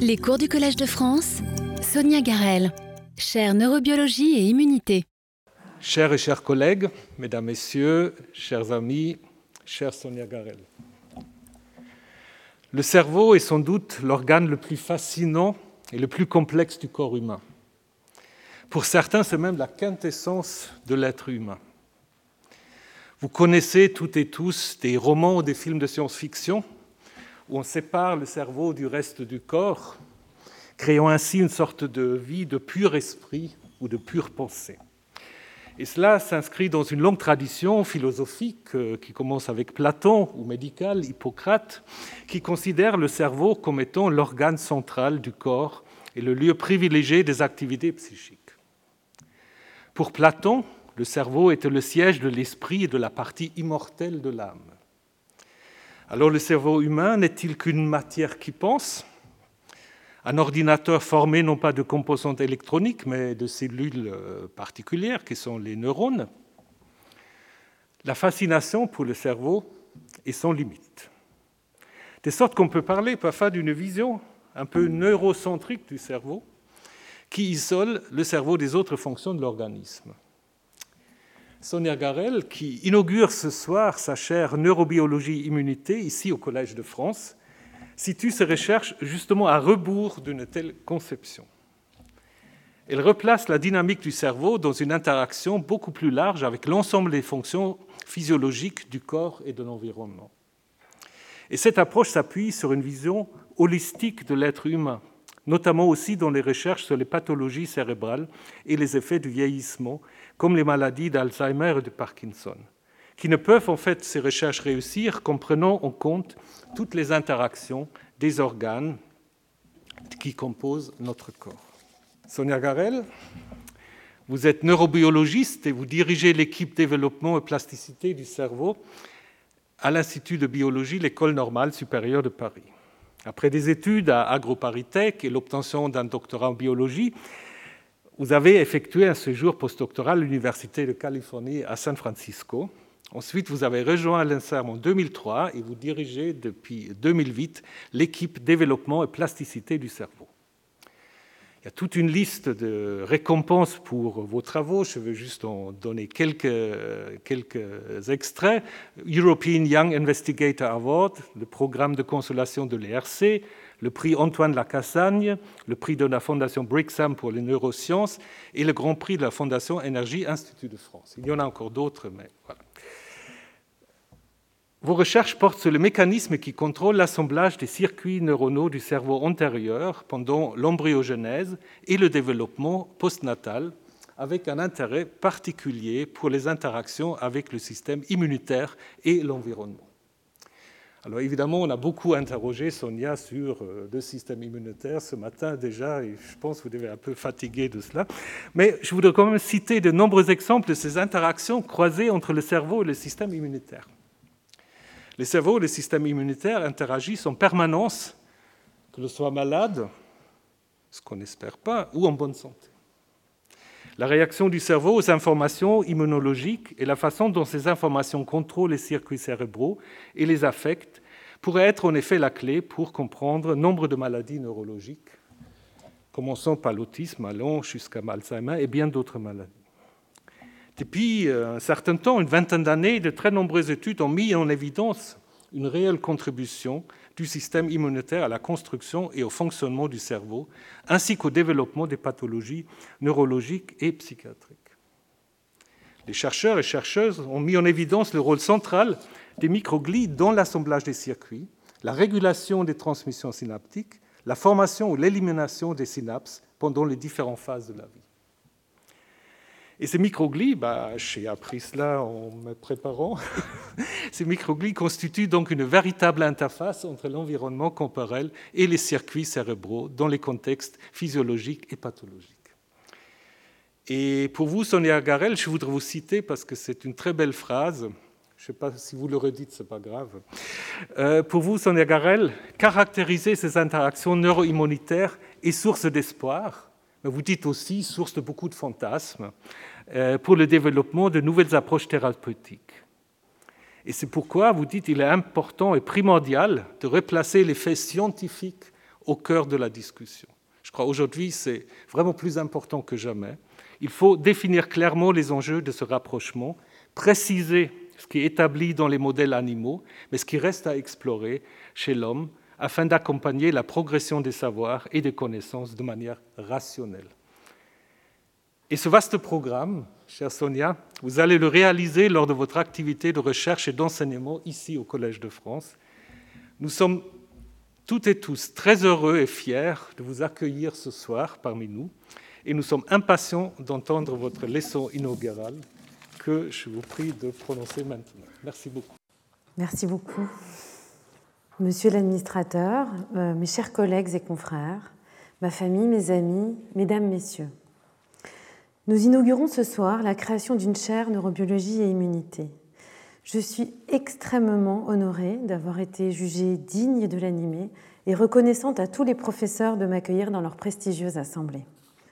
Les cours du Collège de France, Sonia Garel, chaire neurobiologie et immunité. Chers et chers collègues, mesdames, messieurs, chers amis, chère Sonia Garel. Le cerveau est sans doute l'organe le plus fascinant et le plus complexe du corps humain. Pour certains, c'est même la quintessence de l'être humain. Vous connaissez toutes et tous des romans ou des films de science-fiction où on sépare le cerveau du reste du corps, créant ainsi une sorte de vie de pur esprit ou de pure pensée. Et cela s'inscrit dans une longue tradition philosophique euh, qui commence avec Platon ou médicale, Hippocrate, qui considère le cerveau comme étant l'organe central du corps et le lieu privilégié des activités psychiques. Pour Platon, le cerveau était le siège de l'esprit et de la partie immortelle de l'âme. Alors le cerveau humain n'est-il qu'une matière qui pense? Un ordinateur formé non pas de composantes électroniques, mais de cellules euh, particulières qui sont les neurones La fascination pour le cerveau est sans limite. De sorte qu'on peut parler parfois d'une vision un peu neurocentrique du cerveau qui isole le cerveau des autres fonctions de l'organisme. Sonia Garel, qui inaugure ce soir sa chaire neurobiologie immunité ici au Collège de France, situe ses recherches justement à rebours d'une telle conception. Elle replace la dynamique du cerveau dans une interaction beaucoup plus large avec l'ensemble des fonctions physiologiques du corps et de l'environnement. Et cette approche s'appuie sur une vision holistique de l'être humain, notamment aussi dans les recherches sur les pathologies cérébrales et les effets du vieillissement comme les maladies d'Alzheimer et de Parkinson, qui ne peuvent en fait ces recherches réussir qu'en prenant en compte toutes les interactions des organes qui composent notre corps. Sonia Garel, vous êtes neurobiologiste et vous dirigez l'équipe développement et plasticité du cerveau à l'Institut de biologie, l'École normale supérieure de Paris. Après des études à AgroParisTech et l'obtention d'un doctorat en biologie, vous avez effectué un séjour postdoctoral à l'Université de Californie à San Francisco. Ensuite, vous avez rejoint l'INSERM en 2003 et vous dirigez depuis 2008 l'équipe développement et plasticité du cerveau. A toute une liste de récompenses pour vos travaux. Je veux juste en donner quelques, quelques extraits. European Young Investigator Award, le programme de consolation de l'ERC, le prix Antoine Lacassagne, le prix de la Fondation Brixham pour les neurosciences et le grand prix de la Fondation Énergie Institut de France. Il y en a encore d'autres, mais voilà. Vos recherches portent sur le mécanisme qui contrôle l'assemblage des circuits neuronaux du cerveau antérieur pendant l'embryogenèse et le développement postnatal, avec un intérêt particulier pour les interactions avec le système immunitaire et l'environnement. Alors évidemment, on a beaucoup interrogé Sonia sur euh, le système immunitaire ce matin déjà, et je pense que vous devez un peu fatigué de cela. Mais je voudrais quand même citer de nombreux exemples de ces interactions croisées entre le cerveau et le système immunitaire. Le cerveau et le système immunitaire interagissent en permanence, que l'on soit malade, ce qu'on n'espère pas, ou en bonne santé. La réaction du cerveau aux informations immunologiques et la façon dont ces informations contrôlent les circuits cérébraux et les affectent pourrait être en effet la clé pour comprendre nombre de maladies neurologiques, commençant par l'autisme, allant jusqu'à Alzheimer et bien d'autres maladies. Depuis euh, un certain temps, une vingtaine d'années, de très nombreuses études ont mis en évidence une réelle contribution du système immunitaire à la construction et au fonctionnement du cerveau, ainsi qu'au développement des pathologies neurologiques et psychiatriques. Les chercheurs et chercheuses ont mis en évidence le rôle central des microglies dans l'assemblage des circuits, la régulation des transmissions synaptiques, la formation ou l'élimination des synapses pendant les différentes phases de la vie. Et ces microglies, bah, j'ai appris cela en me préparant, ces microglies constituent donc une véritable interface entre l'environnement corporel et les circuits cérébraux dans les contextes physiologiques et pathologiques. Et pour vous, Sonia Garel, je voudrais vous citer parce que c'est une très belle phrase. Je ne sais pas si vous le redites, ce n'est pas grave. Euh, pour vous, Sonia Garel, caractériser ces interactions neuro-immunitaires est source d'espoir vous dites aussi source de beaucoup de fantasmes euh, pour le développement de nouvelles approches thérapeutiques. Et c'est pourquoi vous dites qu'il est important et primordial de replacer les faits scientifiques au cœur de la discussion. Je crois aujourd'hui c'est vraiment plus important que jamais. Il faut définir clairement les enjeux de ce rapprochement, préciser ce qui est établi dans les modèles animaux, mais ce qui reste à explorer chez l'homme afin d'accompagner la progression des savoirs et des connaissances de manière rationnelle. Et ce vaste programme, chère Sonia, vous allez le réaliser lors de votre activité de recherche et d'enseignement ici au Collège de France. Nous sommes toutes et tous très heureux et fiers de vous accueillir ce soir parmi nous et nous sommes impatients d'entendre votre leçon inaugurale que je vous prie de prononcer maintenant. Merci beaucoup. Merci beaucoup. Monsieur l'administrateur, euh, mes chers collègues et confrères, ma famille, mes amis, mesdames, messieurs, nous inaugurons ce soir la création d'une chaire neurobiologie et immunité. Je suis extrêmement honorée d'avoir été jugée digne de l'animer et reconnaissante à tous les professeurs de m'accueillir dans leur prestigieuse assemblée.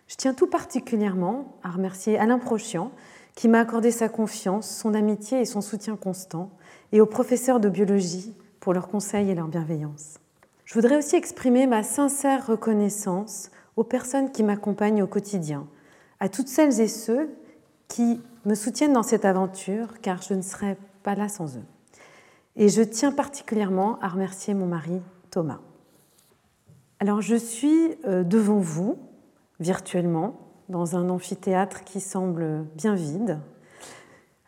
Je tiens tout particulièrement à remercier Alain Prochian, qui m'a accordé sa confiance, son amitié et son soutien constant, et aux professeurs de biologie pour leurs conseils et leur bienveillance. Je voudrais aussi exprimer ma sincère reconnaissance aux personnes qui m'accompagnent au quotidien, à toutes celles et ceux qui me soutiennent dans cette aventure, car je ne serais pas là sans eux. Et je tiens particulièrement à remercier mon mari Thomas. Alors je suis euh, devant vous virtuellement dans un amphithéâtre qui semble bien vide,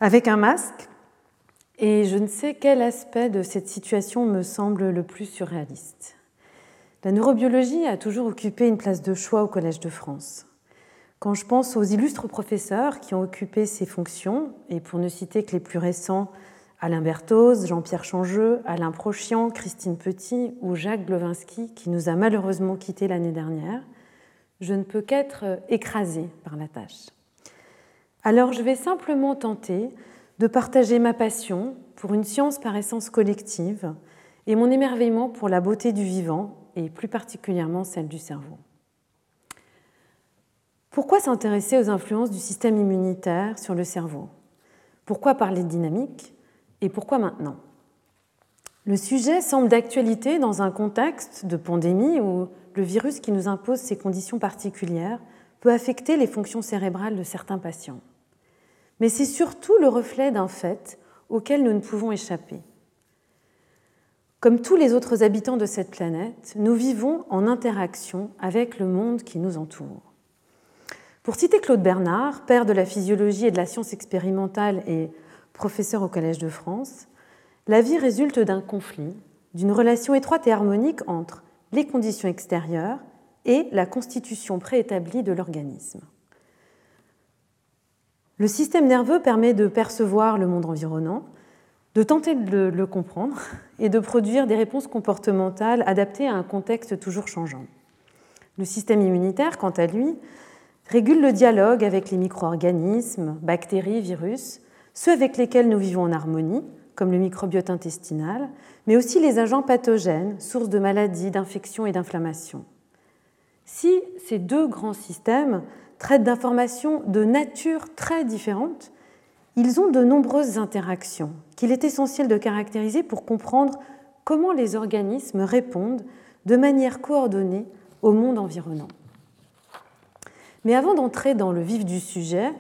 avec un masque, et je ne sais quel aspect de cette situation me semble le plus surréaliste. La neurobiologie a toujours occupé une place de choix au Collège de France. Quand je pense aux illustres professeurs qui ont occupé ces fonctions, et pour ne citer que les plus récents, Alain Berthoz, Jean-Pierre Changeux, Alain Prochian, Christine Petit ou Jacques Glovinski, qui nous a malheureusement quittés l'année dernière, je ne peux qu'être écrasée par la tâche. Alors je vais simplement tenter de partager ma passion pour une science par essence collective et mon émerveillement pour la beauté du vivant et plus particulièrement celle du cerveau. Pourquoi s'intéresser aux influences du système immunitaire sur le cerveau? Pourquoi parler de dynamique? Et pourquoi maintenant? Le sujet semble d'actualité dans un contexte de pandémie où le virus qui nous impose ces conditions particulières peut affecter les fonctions cérébrales de certains patients. Mais c'est surtout le reflet d'un fait auquel nous ne pouvons échapper. Comme tous les autres habitants de cette planète, nous vivons en interaction avec le monde qui nous entoure. Pour citer Claude Bernard, père de la physiologie et de la science expérimentale et professeur au Collège de France, la vie résulte d'un conflit, d'une relation étroite et harmonique entre les conditions extérieures et la constitution préétablie de l'organisme. Le système nerveux permet de percevoir le monde environnant, de tenter de le comprendre et de produire des réponses comportementales adaptées à un contexte toujours changeant. Le système immunitaire, quant à lui, régule le dialogue avec les micro-organismes, bactéries, virus, ceux avec lesquels nous vivons en harmonie, comme le microbiote intestinal, mais aussi les agents pathogènes, sources de maladies, d'infections et d'inflammations. Si ces deux grands systèmes traitent d'informations de nature très différente, ils ont de nombreuses interactions qu'il est essentiel de caractériser pour comprendre comment les organismes répondent de manière coordonnée au monde environnant. Mais avant d'entrer dans le vif du sujet,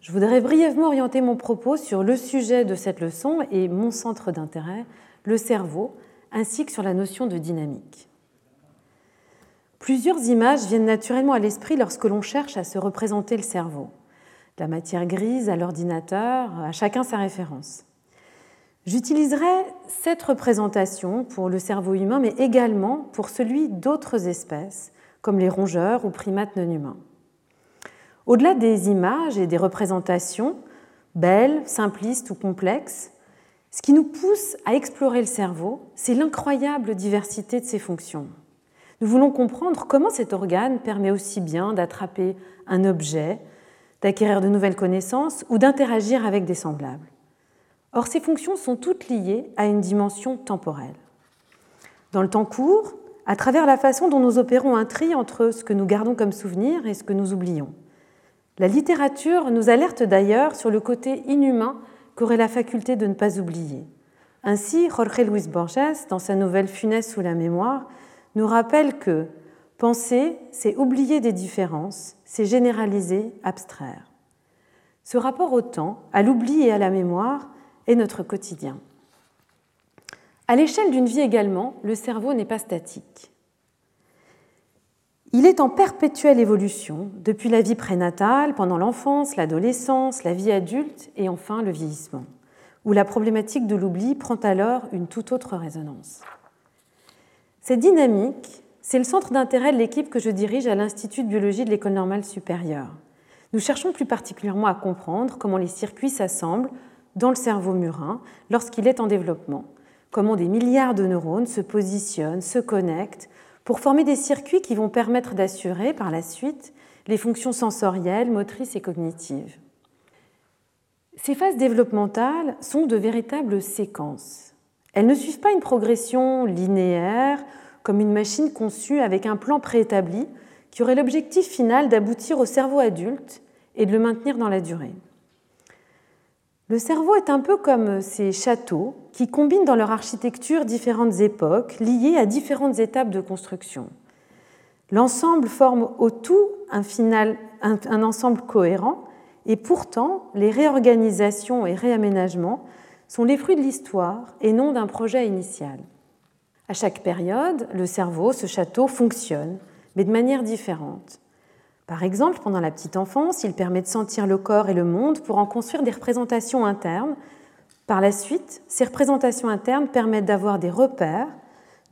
je voudrais brièvement orienter mon propos sur le sujet de cette leçon et mon centre d'intérêt, le cerveau, ainsi que sur la notion de dynamique. Plusieurs images viennent naturellement à l'esprit lorsque l'on cherche à se représenter le cerveau. La matière grise à l'ordinateur, à chacun sa référence. J'utiliserai cette représentation pour le cerveau humain, mais également pour celui d'autres espèces, comme les rongeurs ou primates non humains. Au-delà des images et des représentations, belles, simplistes ou complexes, ce qui nous pousse à explorer le cerveau, c'est l'incroyable diversité de ses fonctions. Nous voulons comprendre comment cet organe permet aussi bien d'attraper un objet, d'acquérir de nouvelles connaissances ou d'interagir avec des semblables. Or, ces fonctions sont toutes liées à une dimension temporelle. Dans le temps court, à travers la façon dont nous opérons un tri entre ce que nous gardons comme souvenir et ce que nous oublions. La littérature nous alerte d'ailleurs sur le côté inhumain qu'aurait la faculté de ne pas oublier. Ainsi, Jorge Luis Borges, dans sa nouvelle Funeste sous la mémoire, nous rappelle que penser, c'est oublier des différences, c'est généraliser, abstraire. Ce rapport au temps, à l'oubli et à la mémoire est notre quotidien. À l'échelle d'une vie également, le cerveau n'est pas statique. Il est en perpétuelle évolution depuis la vie prénatale, pendant l'enfance, l'adolescence, la vie adulte et enfin le vieillissement, où la problématique de l'oubli prend alors une toute autre résonance. Cette dynamique, c'est le centre d'intérêt de l'équipe que je dirige à l'Institut de biologie de l'École normale supérieure. Nous cherchons plus particulièrement à comprendre comment les circuits s'assemblent dans le cerveau murin lorsqu'il est en développement, comment des milliards de neurones se positionnent, se connectent pour former des circuits qui vont permettre d'assurer par la suite les fonctions sensorielles, motrices et cognitives. Ces phases développementales sont de véritables séquences. Elles ne suivent pas une progression linéaire comme une machine conçue avec un plan préétabli qui aurait l'objectif final d'aboutir au cerveau adulte et de le maintenir dans la durée. Le cerveau est un peu comme ces châteaux qui combinent dans leur architecture différentes époques liées à différentes étapes de construction. L'ensemble forme au tout un, ensemble cohérent et pourtant les réorganisations et réaménagements sont les fruits de l'histoire et non d'un projet initial. À chaque période, le cerveau, ce château, fonctionne, mais de manière différente. Par exemple, pendant la petite enfance, il permet de sentir le corps et le monde pour en construire des représentations internes. Par la suite, ces représentations internes permettent d'avoir des repères,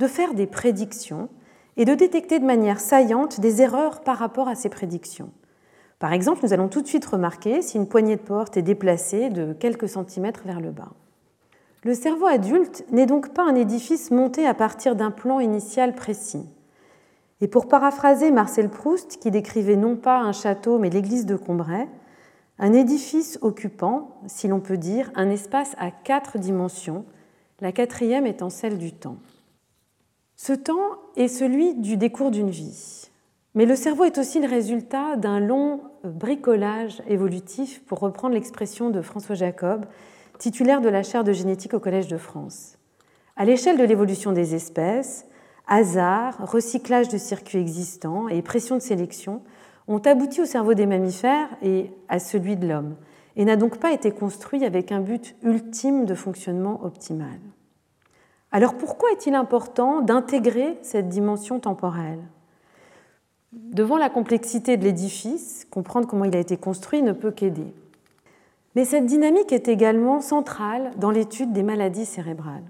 de faire des prédictions et de détecter de manière saillante des erreurs par rapport à ces prédictions. Par exemple, nous allons tout de suite remarquer si une poignée de porte est déplacée de quelques centimètres vers le bas. Le cerveau adulte n'est donc pas un édifice monté à partir d'un plan initial précis. Et pour paraphraser Marcel Proust, qui décrivait non pas un château mais l'église de Combray, un édifice occupant, si l'on peut dire, un espace à quatre dimensions, la quatrième étant celle du temps. Ce temps est celui du décours d'une vie, mais le cerveau est aussi le résultat d'un long bricolage évolutif, pour reprendre l'expression de François Jacob, titulaire de la chaire de génétique au Collège de France. À l'échelle de l'évolution des espèces, hasard, recyclage de circuits existants et pression de sélection ont abouti au cerveau des mammifères et à celui de l'homme, et n'a donc pas été construit avec un but ultime de fonctionnement optimal. Alors pourquoi est-il important d'intégrer cette dimension temporelle? Devant la complexité de l'édifice, comprendre comment il a été construit ne peut qu'aider. Mais cette dynamique est également centrale dans l'étude des maladies cérébrales.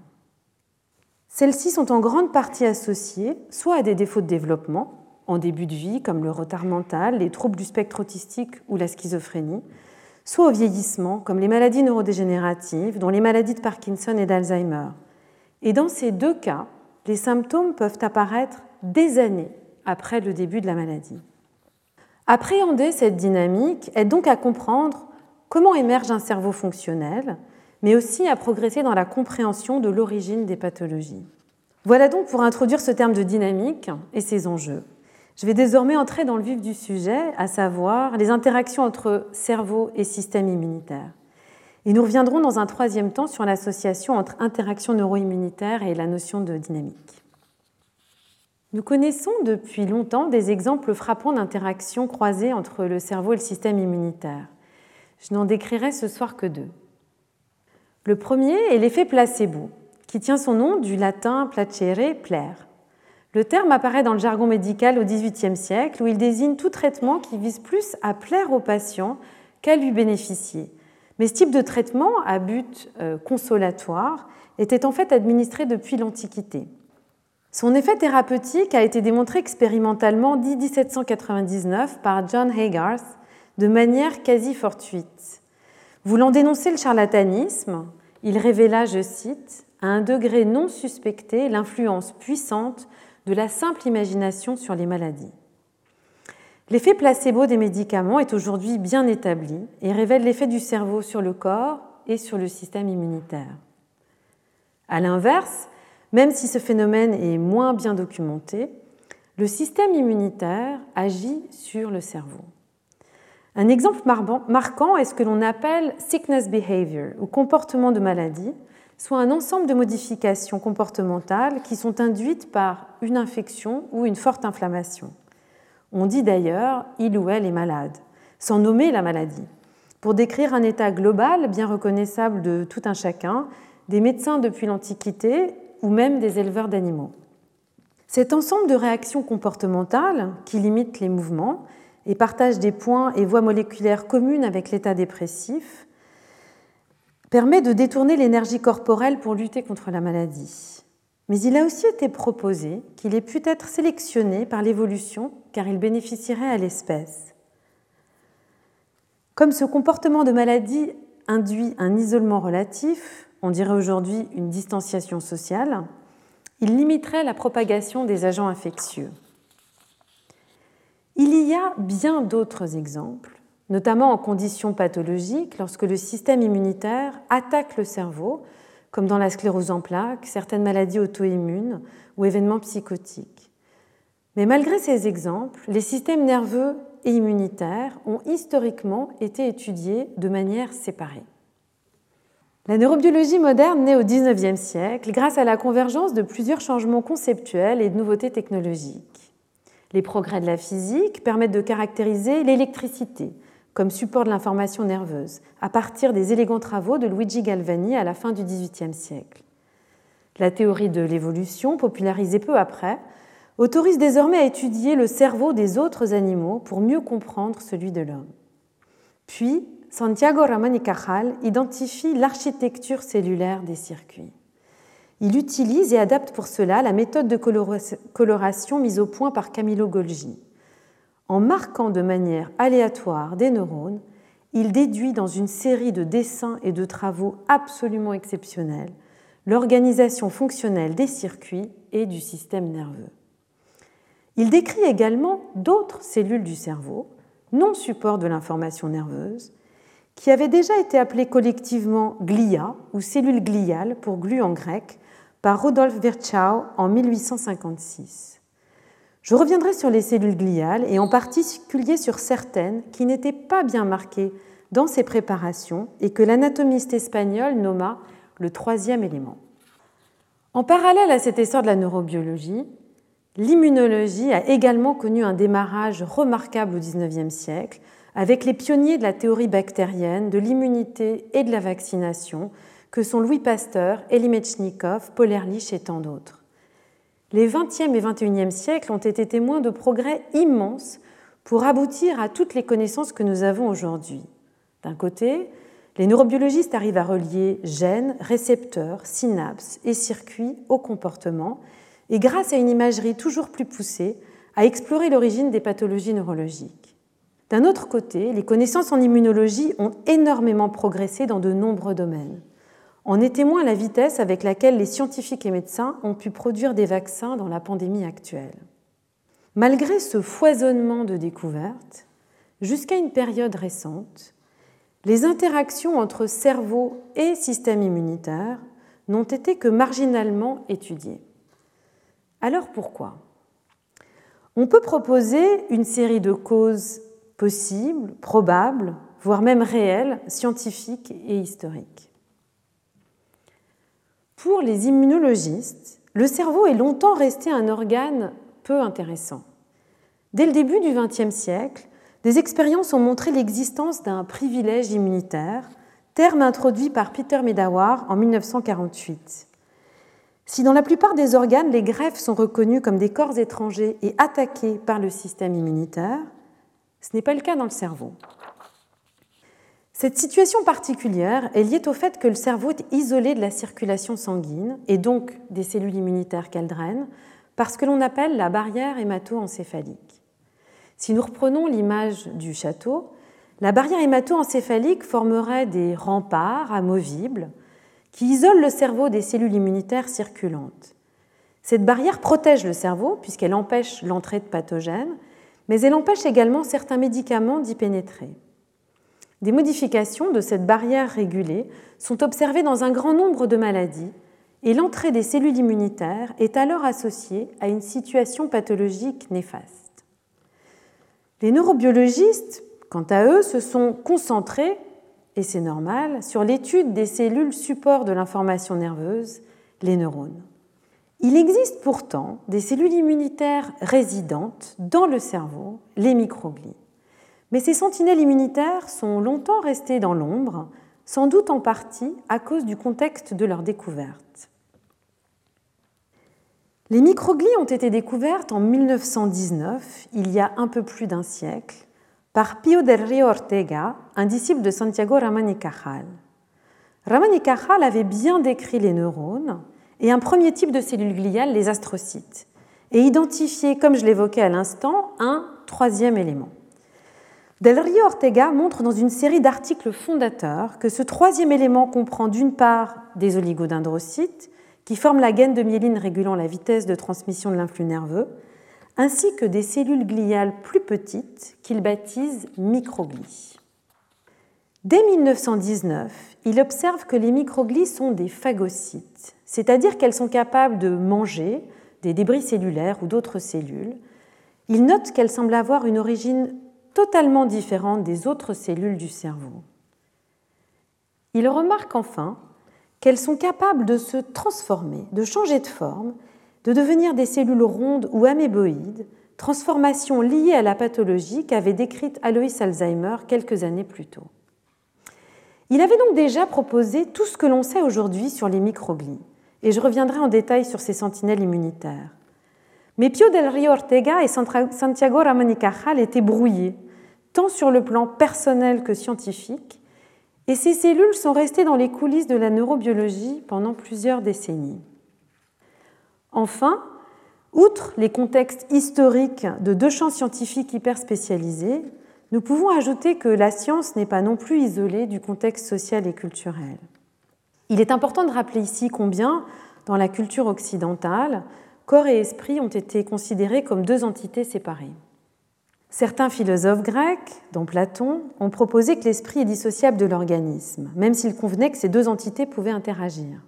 Celles-ci sont en grande partie associées soit à des défauts de développement, en début de vie, comme le retard mental, les troubles du spectre autistique ou la schizophrénie, soit au vieillissement, comme les maladies neurodégénératives, dont les maladies de Parkinson et d'Alzheimer. Et dans ces deux cas, les symptômes peuvent apparaître des années après le début de la maladie. Appréhender cette dynamique aide donc à comprendre comment émerge un cerveau fonctionnel, mais aussi à progresser dans la compréhension de l'origine des pathologies. Voilà donc pour introduire ce terme de dynamique et ses enjeux. Je vais désormais entrer dans le vif du sujet, à savoir les interactions entre cerveau et système immunitaire. Et nous reviendrons dans un troisième temps sur l'association entre interaction neuro-immunitaire et la notion de dynamique. Nous connaissons depuis longtemps des exemples frappants d'interactions croisées entre le cerveau et le système immunitaire. Je n'en décrirai ce soir que deux. Le premier est l'effet placebo, qui tient son nom du latin placere, plaire. Le terme apparaît dans le jargon médical au XVIIIe siècle, où il désigne tout traitement qui vise plus à plaire au patient qu'à lui bénéficier. Mais ce type de traitement, à but euh, consolatoire, était en fait administré depuis l'Antiquité. Son effet thérapeutique a été démontré expérimentalement dès 1799 par John Haygarth de manière quasi fortuite. Voulant dénoncer le charlatanisme, il révéla, je cite, à un degré non suspecté l'influence puissante de la simple imagination sur les maladies. L'effet placebo des médicaments est aujourd'hui bien établi et révèle l'effet du cerveau sur le corps et sur le système immunitaire. A l'inverse, même si ce phénomène est moins bien documenté, le système immunitaire agit sur le cerveau. Un exemple marquant est ce que l'on appelle sickness behavior ou comportement de maladie, soit un ensemble de modifications comportementales qui sont induites par une infection ou une forte inflammation. On dit d'ailleurs il ou elle est malade, sans nommer la maladie, pour décrire un état global bien reconnaissable de tout un chacun, des médecins depuis l'Antiquité ou même des éleveurs d'animaux. Cet ensemble de réactions comportementales qui limitent les mouvements et partagent des points et voies moléculaires communes avec l'état dépressif permet de détourner l'énergie corporelle pour lutter contre la maladie. Mais il a aussi été proposé qu'il ait pu être sélectionné par l'évolution car il bénéficierait à l'espèce. Comme ce comportement de maladie induit un isolement relatif, on dirait aujourd'hui une distanciation sociale, il limiterait la propagation des agents infectieux. Il y a bien d'autres exemples, notamment en conditions pathologiques, lorsque le système immunitaire attaque le cerveau, comme dans la sclérose en plaques, certaines maladies auto-immunes ou événements psychotiques. Mais malgré ces exemples, les systèmes nerveux et immunitaires ont historiquement été étudiés de manière séparée. La neurobiologie moderne naît au XIXe siècle grâce à la convergence de plusieurs changements conceptuels et de nouveautés technologiques. Les progrès de la physique permettent de caractériser l'électricité comme support de l'information nerveuse, à partir des élégants travaux de Luigi Galvani à la fin du XVIIIe siècle. La théorie de l'évolution, popularisée peu après, autorise désormais à étudier le cerveau des autres animaux pour mieux comprendre celui de l'homme. Puis, Santiago Ramón y Cajal identifie l'architecture cellulaire des circuits. Il utilise et adapte pour cela la méthode de coloration mise au point par Camillo Golgi. En marquant de manière aléatoire des neurones, il déduit dans une série de dessins et de travaux absolument exceptionnels l'organisation fonctionnelle des circuits et du système nerveux. Il décrit également d'autres cellules du cerveau, non support de l'information nerveuse, qui avait déjà été appelée collectivement glia ou cellule gliale pour glu en grec par Rudolf Virchow en 1856. Je reviendrai sur les cellules gliales et en particulier sur certaines qui n'étaient pas bien marquées dans ces préparations et que l'anatomiste espagnol nomma le troisième élément. En parallèle à cet essor de la neurobiologie, l'immunologie a également connu un démarrage remarquable au XIXe siècle avec les pionniers de la théorie bactérienne, de l'immunité et de la vaccination, que sont Louis Pasteur, Elie Metchnikov, Paul Ehrlich et tant d'autres. Les XXe et XXIe siècles ont été témoins de progrès immenses pour aboutir à toutes les connaissances que nous avons aujourd'hui. D'un côté, les neurobiologistes arrivent à relier gènes, récepteurs, synapses et circuits au comportement, et grâce à une imagerie toujours plus poussée, à explorer l'origine des pathologies neurologiques. D'un autre côté, les connaissances en immunologie ont énormément progressé dans de nombreux domaines. En est témoin la vitesse avec laquelle les scientifiques et médecins ont pu produire des vaccins dans la pandémie actuelle. Malgré ce foisonnement de découvertes, jusqu'à une période récente, les interactions entre cerveau et système immunitaire n'ont été que marginalement étudiées. Alors pourquoi? On peut proposer une série de causes possible, probable, voire même réel, scientifique et historique. Pour les immunologistes, le cerveau est longtemps resté un organe peu intéressant. Dès le début du XXe siècle, des expériences ont montré l'existence d'un privilège immunitaire, terme introduit par Peter Medawar en 1948. Si dans la plupart des organes, les greffes sont reconnues comme des corps étrangers et attaqués par le système immunitaire, ce n'est pas le cas dans le cerveau. Cette situation particulière est liée au fait que le cerveau est isolé de la circulation sanguine et donc des cellules immunitaires qu'elle draine par ce que l'on appelle la barrière hémato-encéphalique. Si nous reprenons l'image du château, la barrière hémato-encéphalique formerait des remparts amovibles qui isolent le cerveau des cellules immunitaires circulantes. Cette barrière protège le cerveau puisqu'elle empêche l'entrée de pathogènes mais elle empêche également certains médicaments d'y pénétrer. Des modifications de cette barrière régulée sont observées dans un grand nombre de maladies et l'entrée des cellules immunitaires est alors associée à une situation pathologique néfaste. Les neurobiologistes, quant à eux, se sont concentrés et c'est normal, sur l'étude des cellules support de l'information nerveuse, les neurones. Il existe pourtant des cellules immunitaires résidentes dans le cerveau, les microglies. Mais ces sentinelles immunitaires sont longtemps restées dans l'ombre, sans doute en partie à cause du contexte de leur découverte. Les microglies ont été découvertes en 1919, il y a un peu plus d'un siècle, par Pio del Rio Ortega, un disciple de Santiago Ramón y Cajal. Ramón y Cajal avait bien décrit les neurones et un premier type de cellules gliales, les astrocytes, et identifié, comme je l'évoquais à l'instant, un troisième élément. Del Rio Ortega montre dans une série d'articles fondateurs que ce troisième élément comprend d'une part des oligodendrocytes, qui forment la gaine de myéline régulant la vitesse de transmission de l'influx nerveux, ainsi que des cellules gliales plus petites qu'il baptise microglies. Dès 1919, il observe que les microglies sont des phagocytes, c'est-à-dire qu'elles sont capables de manger des débris cellulaires ou d'autres cellules. Il note qu'elles semblent avoir une origine totalement différente des autres cellules du cerveau. Il remarque enfin qu'elles sont capables de se transformer, de changer de forme, de devenir des cellules rondes ou améboïdes, transformation liée à la pathologie qu'avait décrite Alois Alzheimer quelques années plus tôt. Il avait donc déjà proposé tout ce que l'on sait aujourd'hui sur les microglies et je reviendrai en détail sur ces sentinelles immunitaires. Mais Pio del Rio Ortega et Santiago Ramón y Cajal étaient brouillés, tant sur le plan personnel que scientifique, et ces cellules sont restées dans les coulisses de la neurobiologie pendant plusieurs décennies. Enfin, outre les contextes historiques de deux champs scientifiques hyper spécialisés, nous pouvons ajouter que la science n'est pas non plus isolée du contexte social et culturel. Il est important de rappeler ici combien, dans la culture occidentale, corps et esprit ont été considérés comme deux entités séparées. Certains philosophes grecs, dont Platon, ont proposé que l'esprit est dissociable de l'organisme, même s'il convenait que ces deux entités pouvaient interagir.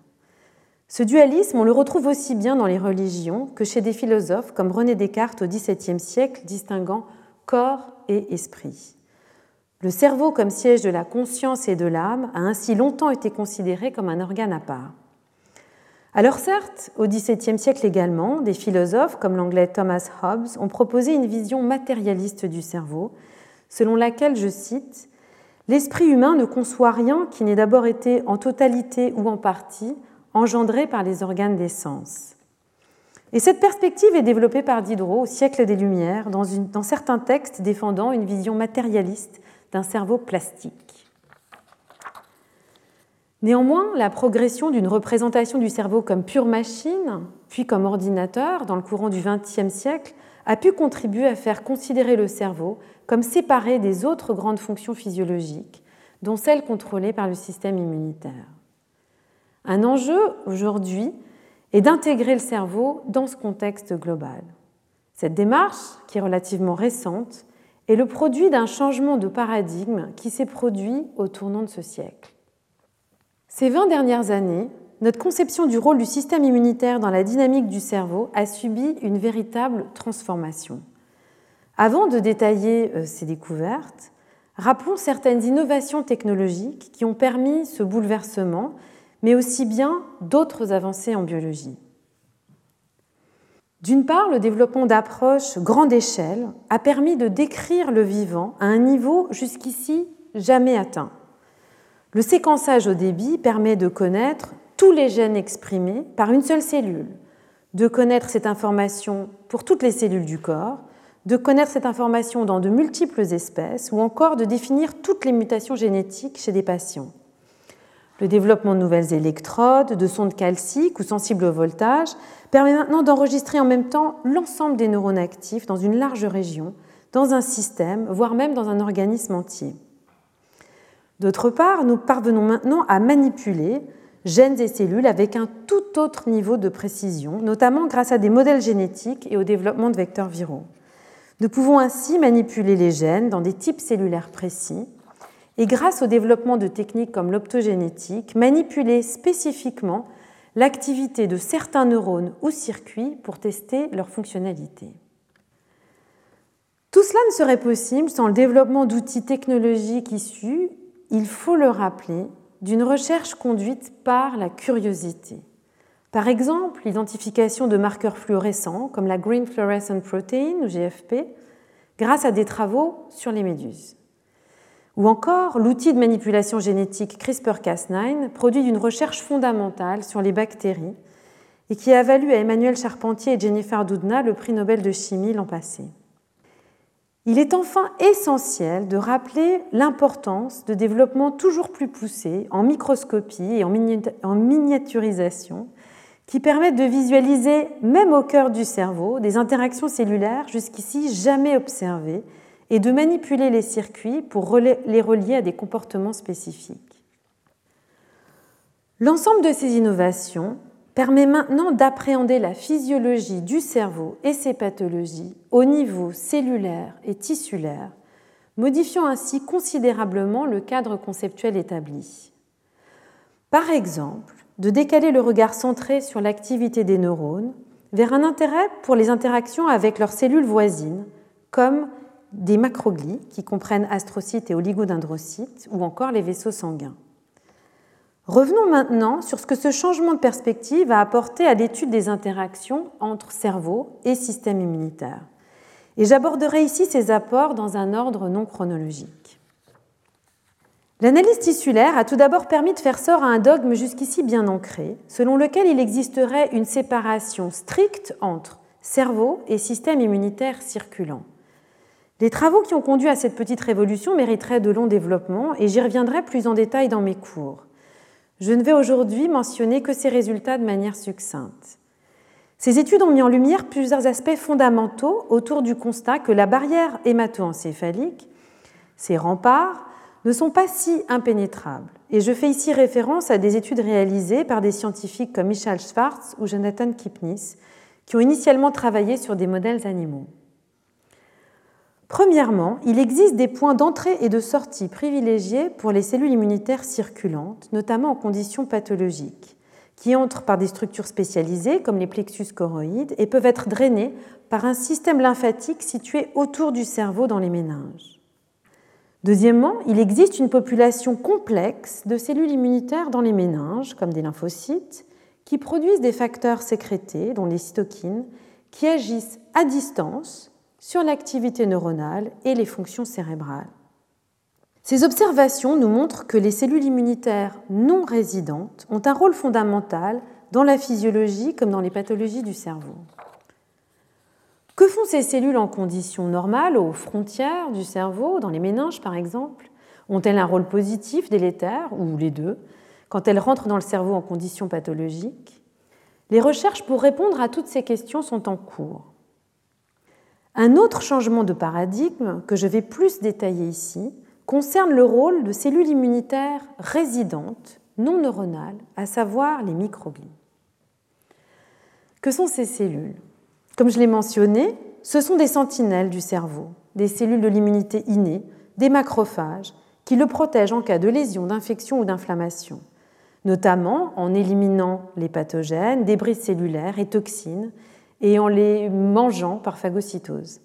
Ce dualisme, on le retrouve aussi bien dans les religions que chez des philosophes comme René Descartes au XVIIe siècle, distinguant corps et esprit. Le cerveau comme siège de la conscience et de l'âme a ainsi longtemps été considéré comme un organe à part. Alors certes, au XVIIe siècle également, des philosophes comme l'anglais Thomas Hobbes ont proposé une vision matérialiste du cerveau, selon laquelle, je cite, L'esprit humain ne conçoit rien qui n'ait d'abord été en totalité ou en partie engendré par les organes des sens. Et cette perspective est développée par Diderot au siècle des Lumières dans, certains textes défendant une vision matérialiste d'un cerveau plastique. Néanmoins, la progression d'une représentation du cerveau comme pure machine, puis comme ordinateur dans le courant du XXe siècle, a pu contribuer à faire considérer le cerveau comme séparé des autres grandes fonctions physiologiques, dont celles contrôlées par le système immunitaire. Un enjeu aujourd'hui est d'intégrer le cerveau dans ce contexte global. Cette démarche, qui est relativement récente, est le produit d'un changement de paradigme qui s'est produit au tournant de ce siècle. Ces 20 dernières années, notre conception du rôle du système immunitaire dans la dynamique du cerveau a subi une véritable transformation. Avant de détailler euh, ces découvertes, rappelons certaines innovations technologiques qui ont permis ce bouleversement, mais aussi bien d'autres avancées en biologie. D'une part, le développement d'approches grande échelle a permis de décrire le vivant à un niveau jusqu'ici jamais atteint. Le séquençage au débit permet de connaître tous les gènes exprimés par une seule cellule, de connaître cette information pour toutes les cellules du corps, de connaître cette information dans de multiples espèces ou encore de définir toutes les mutations génétiques chez des patients. Le développement de nouvelles électrodes, de sondes calciques ou sensibles au voltage permet maintenant d'enregistrer en même temps l'ensemble des neurones actifs dans une large région, dans un système, voire même dans un organisme entier. D'autre part, nous parvenons maintenant à manipuler gènes et cellules avec un tout autre niveau de précision, notamment grâce à des modèles génétiques et au développement de vecteurs viraux. Nous pouvons ainsi manipuler les gènes dans des types cellulaires précis et grâce au développement de techniques comme l'optogénétique, manipuler spécifiquement l'activité de certains neurones ou circuits pour tester leur fonctionnalité. Tout cela ne serait possible sans le développement d'outils technologiques issus il faut le rappeler, d'une recherche conduite par la curiosité. Par exemple, l'identification de marqueurs fluorescents comme la Green Fluorescent Protein ou GFP grâce à des travaux sur les méduses. Ou encore l'outil de manipulation génétique CRISPR-Cas9 produit d'une recherche fondamentale sur les bactéries et qui a valu à Emmanuel Charpentier et Jennifer Doudna le prix Nobel de chimie l'an passé. Il est enfin essentiel de rappeler l'importance de développements toujours plus poussés en microscopie et en miniaturisation qui permettent de visualiser, même au cœur du cerveau, des interactions cellulaires jusqu'ici jamais observées et de manipuler les circuits pour les relier à des comportements spécifiques. L'ensemble de ces innovations permet maintenant d'appréhender la physiologie du cerveau et ses pathologies au niveau cellulaire et tissulaire, modifiant ainsi considérablement le cadre conceptuel établi. Par exemple, de décaler le regard centré sur l'activité des neurones vers un intérêt pour les interactions avec leurs cellules voisines, comme des macroglies qui comprennent astrocytes et oligodendrocytes, ou encore les vaisseaux sanguins. Revenons maintenant sur ce que ce changement de perspective a apporté à l'étude des interactions entre cerveau et système immunitaire. Et j'aborderai ici ces apports dans un ordre non chronologique. L'analyse tissulaire a tout d'abord permis de faire sort à un dogme jusqu'ici bien ancré, selon lequel il existerait une séparation stricte entre cerveau et système immunitaire circulant. Les travaux qui ont conduit à cette petite révolution mériteraient de longs développements et j'y reviendrai plus en détail dans mes cours. Je ne vais aujourd'hui mentionner que ces résultats de manière succincte. Ces études ont mis en lumière plusieurs aspects fondamentaux autour du constat que la barrière hémato-encéphalique, ses remparts, ne sont pas si impénétrables. Et je fais ici référence à des études réalisées par des scientifiques comme Michel Schwartz ou Jonathan Kipnis, qui ont initialement travaillé sur des modèles animaux. Premièrement, il existe des points d'entrée et de sortie privilégiés pour les cellules immunitaires circulantes, notamment en conditions pathologiques, qui entrent par des structures spécialisées comme les plexus choroïdes et peuvent être drainées par un système lymphatique situé autour du cerveau dans les méninges. Deuxièmement, il existe une population complexe de cellules immunitaires dans les méninges, comme des lymphocytes, qui produisent des facteurs sécrétés, dont les cytokines, qui agissent à distance sur l'activité neuronale et les fonctions cérébrales. Ces observations nous montrent que les cellules immunitaires non résidentes ont un rôle fondamental dans la physiologie comme dans les pathologies du cerveau. Que font ces cellules en conditions normales, aux frontières du cerveau, dans les méninges par exemple? Ont-elles un rôle positif, délétère, ou les deux, quand elles rentrent dans le cerveau en conditions pathologiques? Les recherches pour répondre à toutes ces questions sont en cours. Un autre changement de paradigme que je vais plus détailler ici concerne le rôle de cellules immunitaires résidentes, non neuronales, à savoir les microglies. Que sont ces cellules? Comme je l'ai mentionné, ce sont des sentinelles du cerveau, des cellules de l'immunité innée, des macrophages, qui le protègent en cas de lésion, d'infection ou d'inflammation, notamment en éliminant les pathogènes, débris cellulaires et toxines, et en les mangeant par phagocytose.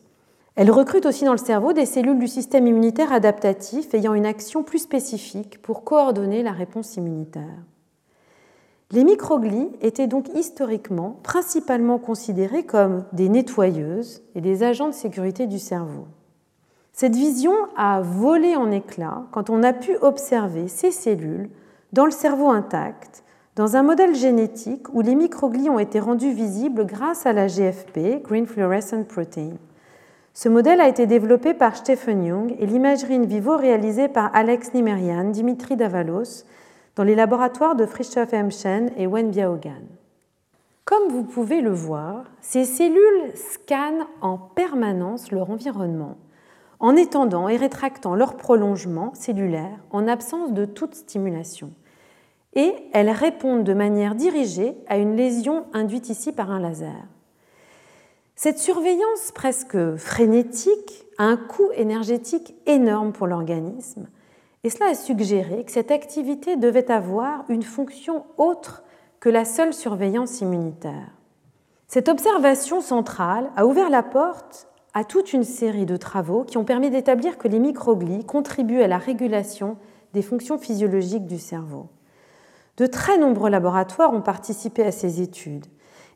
Elle recrute aussi dans le cerveau des cellules du système immunitaire adaptatif ayant une action plus spécifique pour coordonner la réponse immunitaire. Les microglies étaient donc historiquement principalement considérées comme des nettoyeuses et des agents de sécurité du cerveau. Cette vision a volé en éclats quand on a pu observer ces cellules dans le cerveau intact dans un modèle génétique où les microglies ont été rendus visibles grâce à la GFP, Green Fluorescent Protein. Ce modèle a été développé par Stephen Young et l'imagerie in vivo réalisée par Alex Nimerian, Dimitri Davalos, dans les laboratoires de Frischoff Hemschen et Wen Biaogan. Comme vous pouvez le voir, ces cellules scannent en permanence leur environnement en étendant et rétractant leur prolongement cellulaire en absence de toute stimulation et elles répondent de manière dirigée à une lésion induite ici par un laser. Cette surveillance presque frénétique a un coût énergétique énorme pour l'organisme, et cela a suggéré que cette activité devait avoir une fonction autre que la seule surveillance immunitaire. Cette observation centrale a ouvert la porte à toute une série de travaux qui ont permis d'établir que les microglies contribuent à la régulation des fonctions physiologiques du cerveau. De très nombreux laboratoires ont participé à ces études.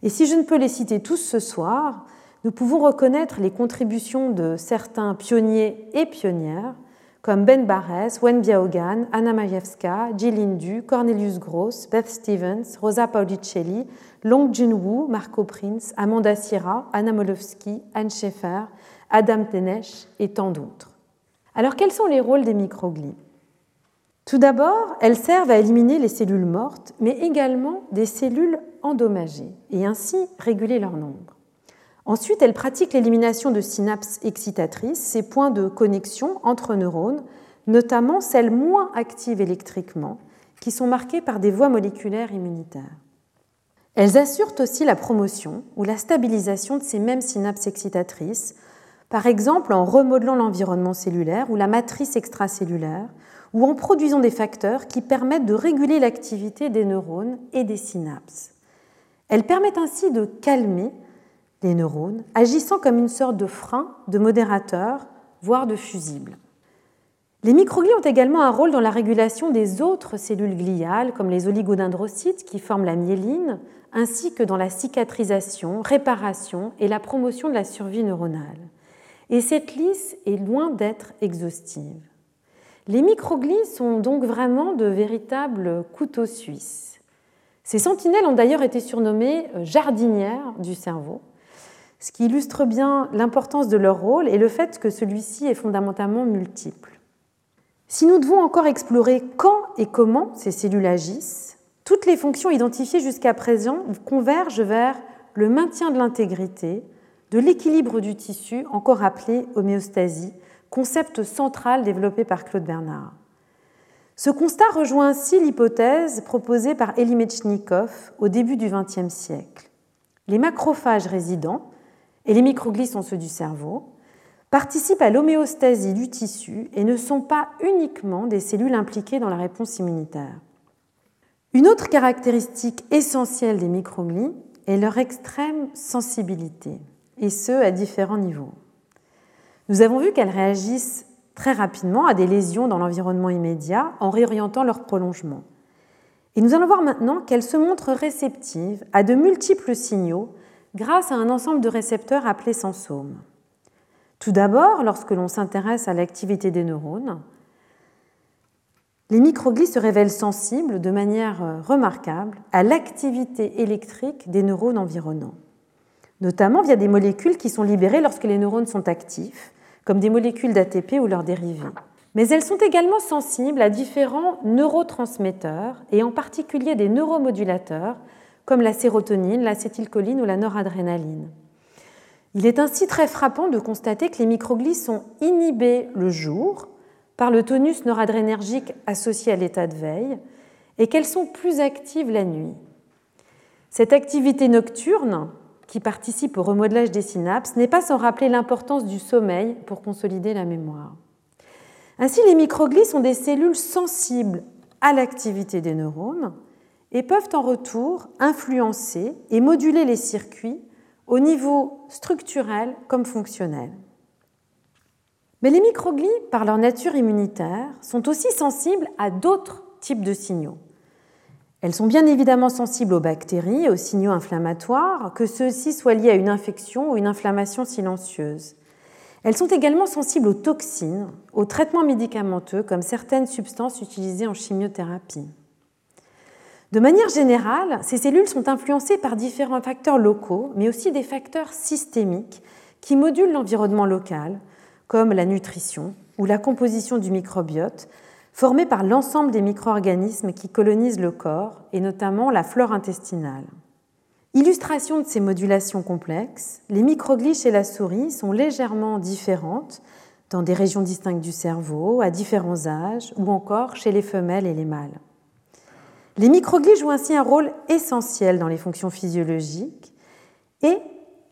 Et si je ne peux les citer tous ce soir, nous pouvons reconnaître les contributions de certains pionniers et pionnières comme Ben Barres, Wen Biaogan, Anna Majewska, Jill Indu, Cornelius Gross, Beth Stevens, Rosa Paulicelli, Long Junwoo, Marco Prince, Amanda Sierra, Anna Molowski, Anne Schaeffer, Adam Tenesh et tant d'autres. Alors quels sont les rôles des microglies? Tout d'abord, elles servent à éliminer les cellules mortes, mais également des cellules endommagées, et ainsi réguler leur nombre. Ensuite, elle pratique l'élimination de synapses excitatrices, ces points de connexion entre neurones, notamment celles moins actives électriquement, qui sont marquées par des voies moléculaires immunitaires. Elles assurent aussi la promotion ou la stabilisation de ces mêmes synapses excitatrices, par exemple en remodelant l'environnement cellulaire ou la matrice extracellulaire, ou en produisant des facteurs qui permettent de réguler l'activité des neurones et des synapses. Elles permettent ainsi de calmer les neurones, agissant comme une sorte de frein, de modérateur, voire de fusible. Les microglies ont également un rôle dans la régulation des autres cellules gliales, comme les oligodendrocytes qui forment la myéline, ainsi que dans la cicatrisation, réparation et la promotion de la survie neuronale. Et cette liste est loin d'être exhaustive. Les microglies sont donc vraiment de véritables couteaux suisses. Ces sentinelles ont d'ailleurs été surnommées jardinières du cerveau, ce qui illustre bien l'importance de leur rôle et le fait que celui-ci est fondamentalement multiple. Si nous devons encore explorer quand et comment ces cellules agissent, toutes les fonctions identifiées jusqu'à présent convergent vers le maintien de l'intégrité, de l'équilibre du tissu, encore appelé homéostasie, concept central développé par Claude Bernard. Ce constat rejoint ainsi l'hypothèse proposée par Elie Metchnikov au début du XXe siècle. Les macrophages résidents et les microglies sont ceux du cerveau, participent à l'homéostasie du tissu et ne sont pas uniquement des cellules impliquées dans la réponse immunitaire. Une autre caractéristique essentielle des microglies est leur extrême sensibilité, et ce à différents niveaux. Nous avons vu qu'elles réagissent très rapidement à des lésions dans l'environnement immédiat en réorientant leur prolongement. Et nous allons voir maintenant qu'elles se montrent réceptives à de multiples signaux grâce à un ensemble de récepteurs appelés sensomes. Tout d'abord, lorsque l'on s'intéresse à l'activité des neurones, les microglies se révèlent sensibles de manière remarquable à l'activité électrique des neurones environnants, notamment via des molécules qui sont libérées lorsque les neurones sont actifs, comme des molécules d'ATP ou leurs dérivés. Mais elles sont également sensibles à différents neurotransmetteurs, et en particulier des neuromodulateurs, comme la sérotonine, l'acétylcholine ou la noradrénaline. Il est ainsi très frappant de constater que les microglies sont inhibées le jour par le tonus noradrénergique associé à l'état de veille et qu'elles sont plus actives la nuit. Cette activité nocturne, qui participe au remodelage des synapses, n'est pas sans rappeler l'importance du sommeil pour consolider la mémoire. Ainsi, les microglies sont des cellules sensibles à l'activité des neurones et peuvent en retour influencer et moduler les circuits au niveau structurel comme fonctionnel. Mais les microglies, par leur nature immunitaire, sont aussi sensibles à d'autres types de signaux. Elles sont bien évidemment sensibles aux bactéries et aux signaux inflammatoires, que ceux-ci soient liés à une infection ou une inflammation silencieuse. Elles sont également sensibles aux toxines, aux traitements médicamenteux comme certaines substances utilisées en chimiothérapie. De manière générale, ces cellules sont influencées par différents facteurs locaux, mais aussi des facteurs systémiques qui modulent l'environnement local, comme la nutrition ou la composition du microbiote, formé par l'ensemble des micro-organismes qui colonisent le corps, et notamment la flore intestinale. Illustration de ces modulations complexes, les microglies chez la souris sont légèrement différentes dans des régions distinctes du cerveau, à différents âges, ou encore chez les femelles et les mâles. Les microglies jouent ainsi un rôle essentiel dans les fonctions physiologiques et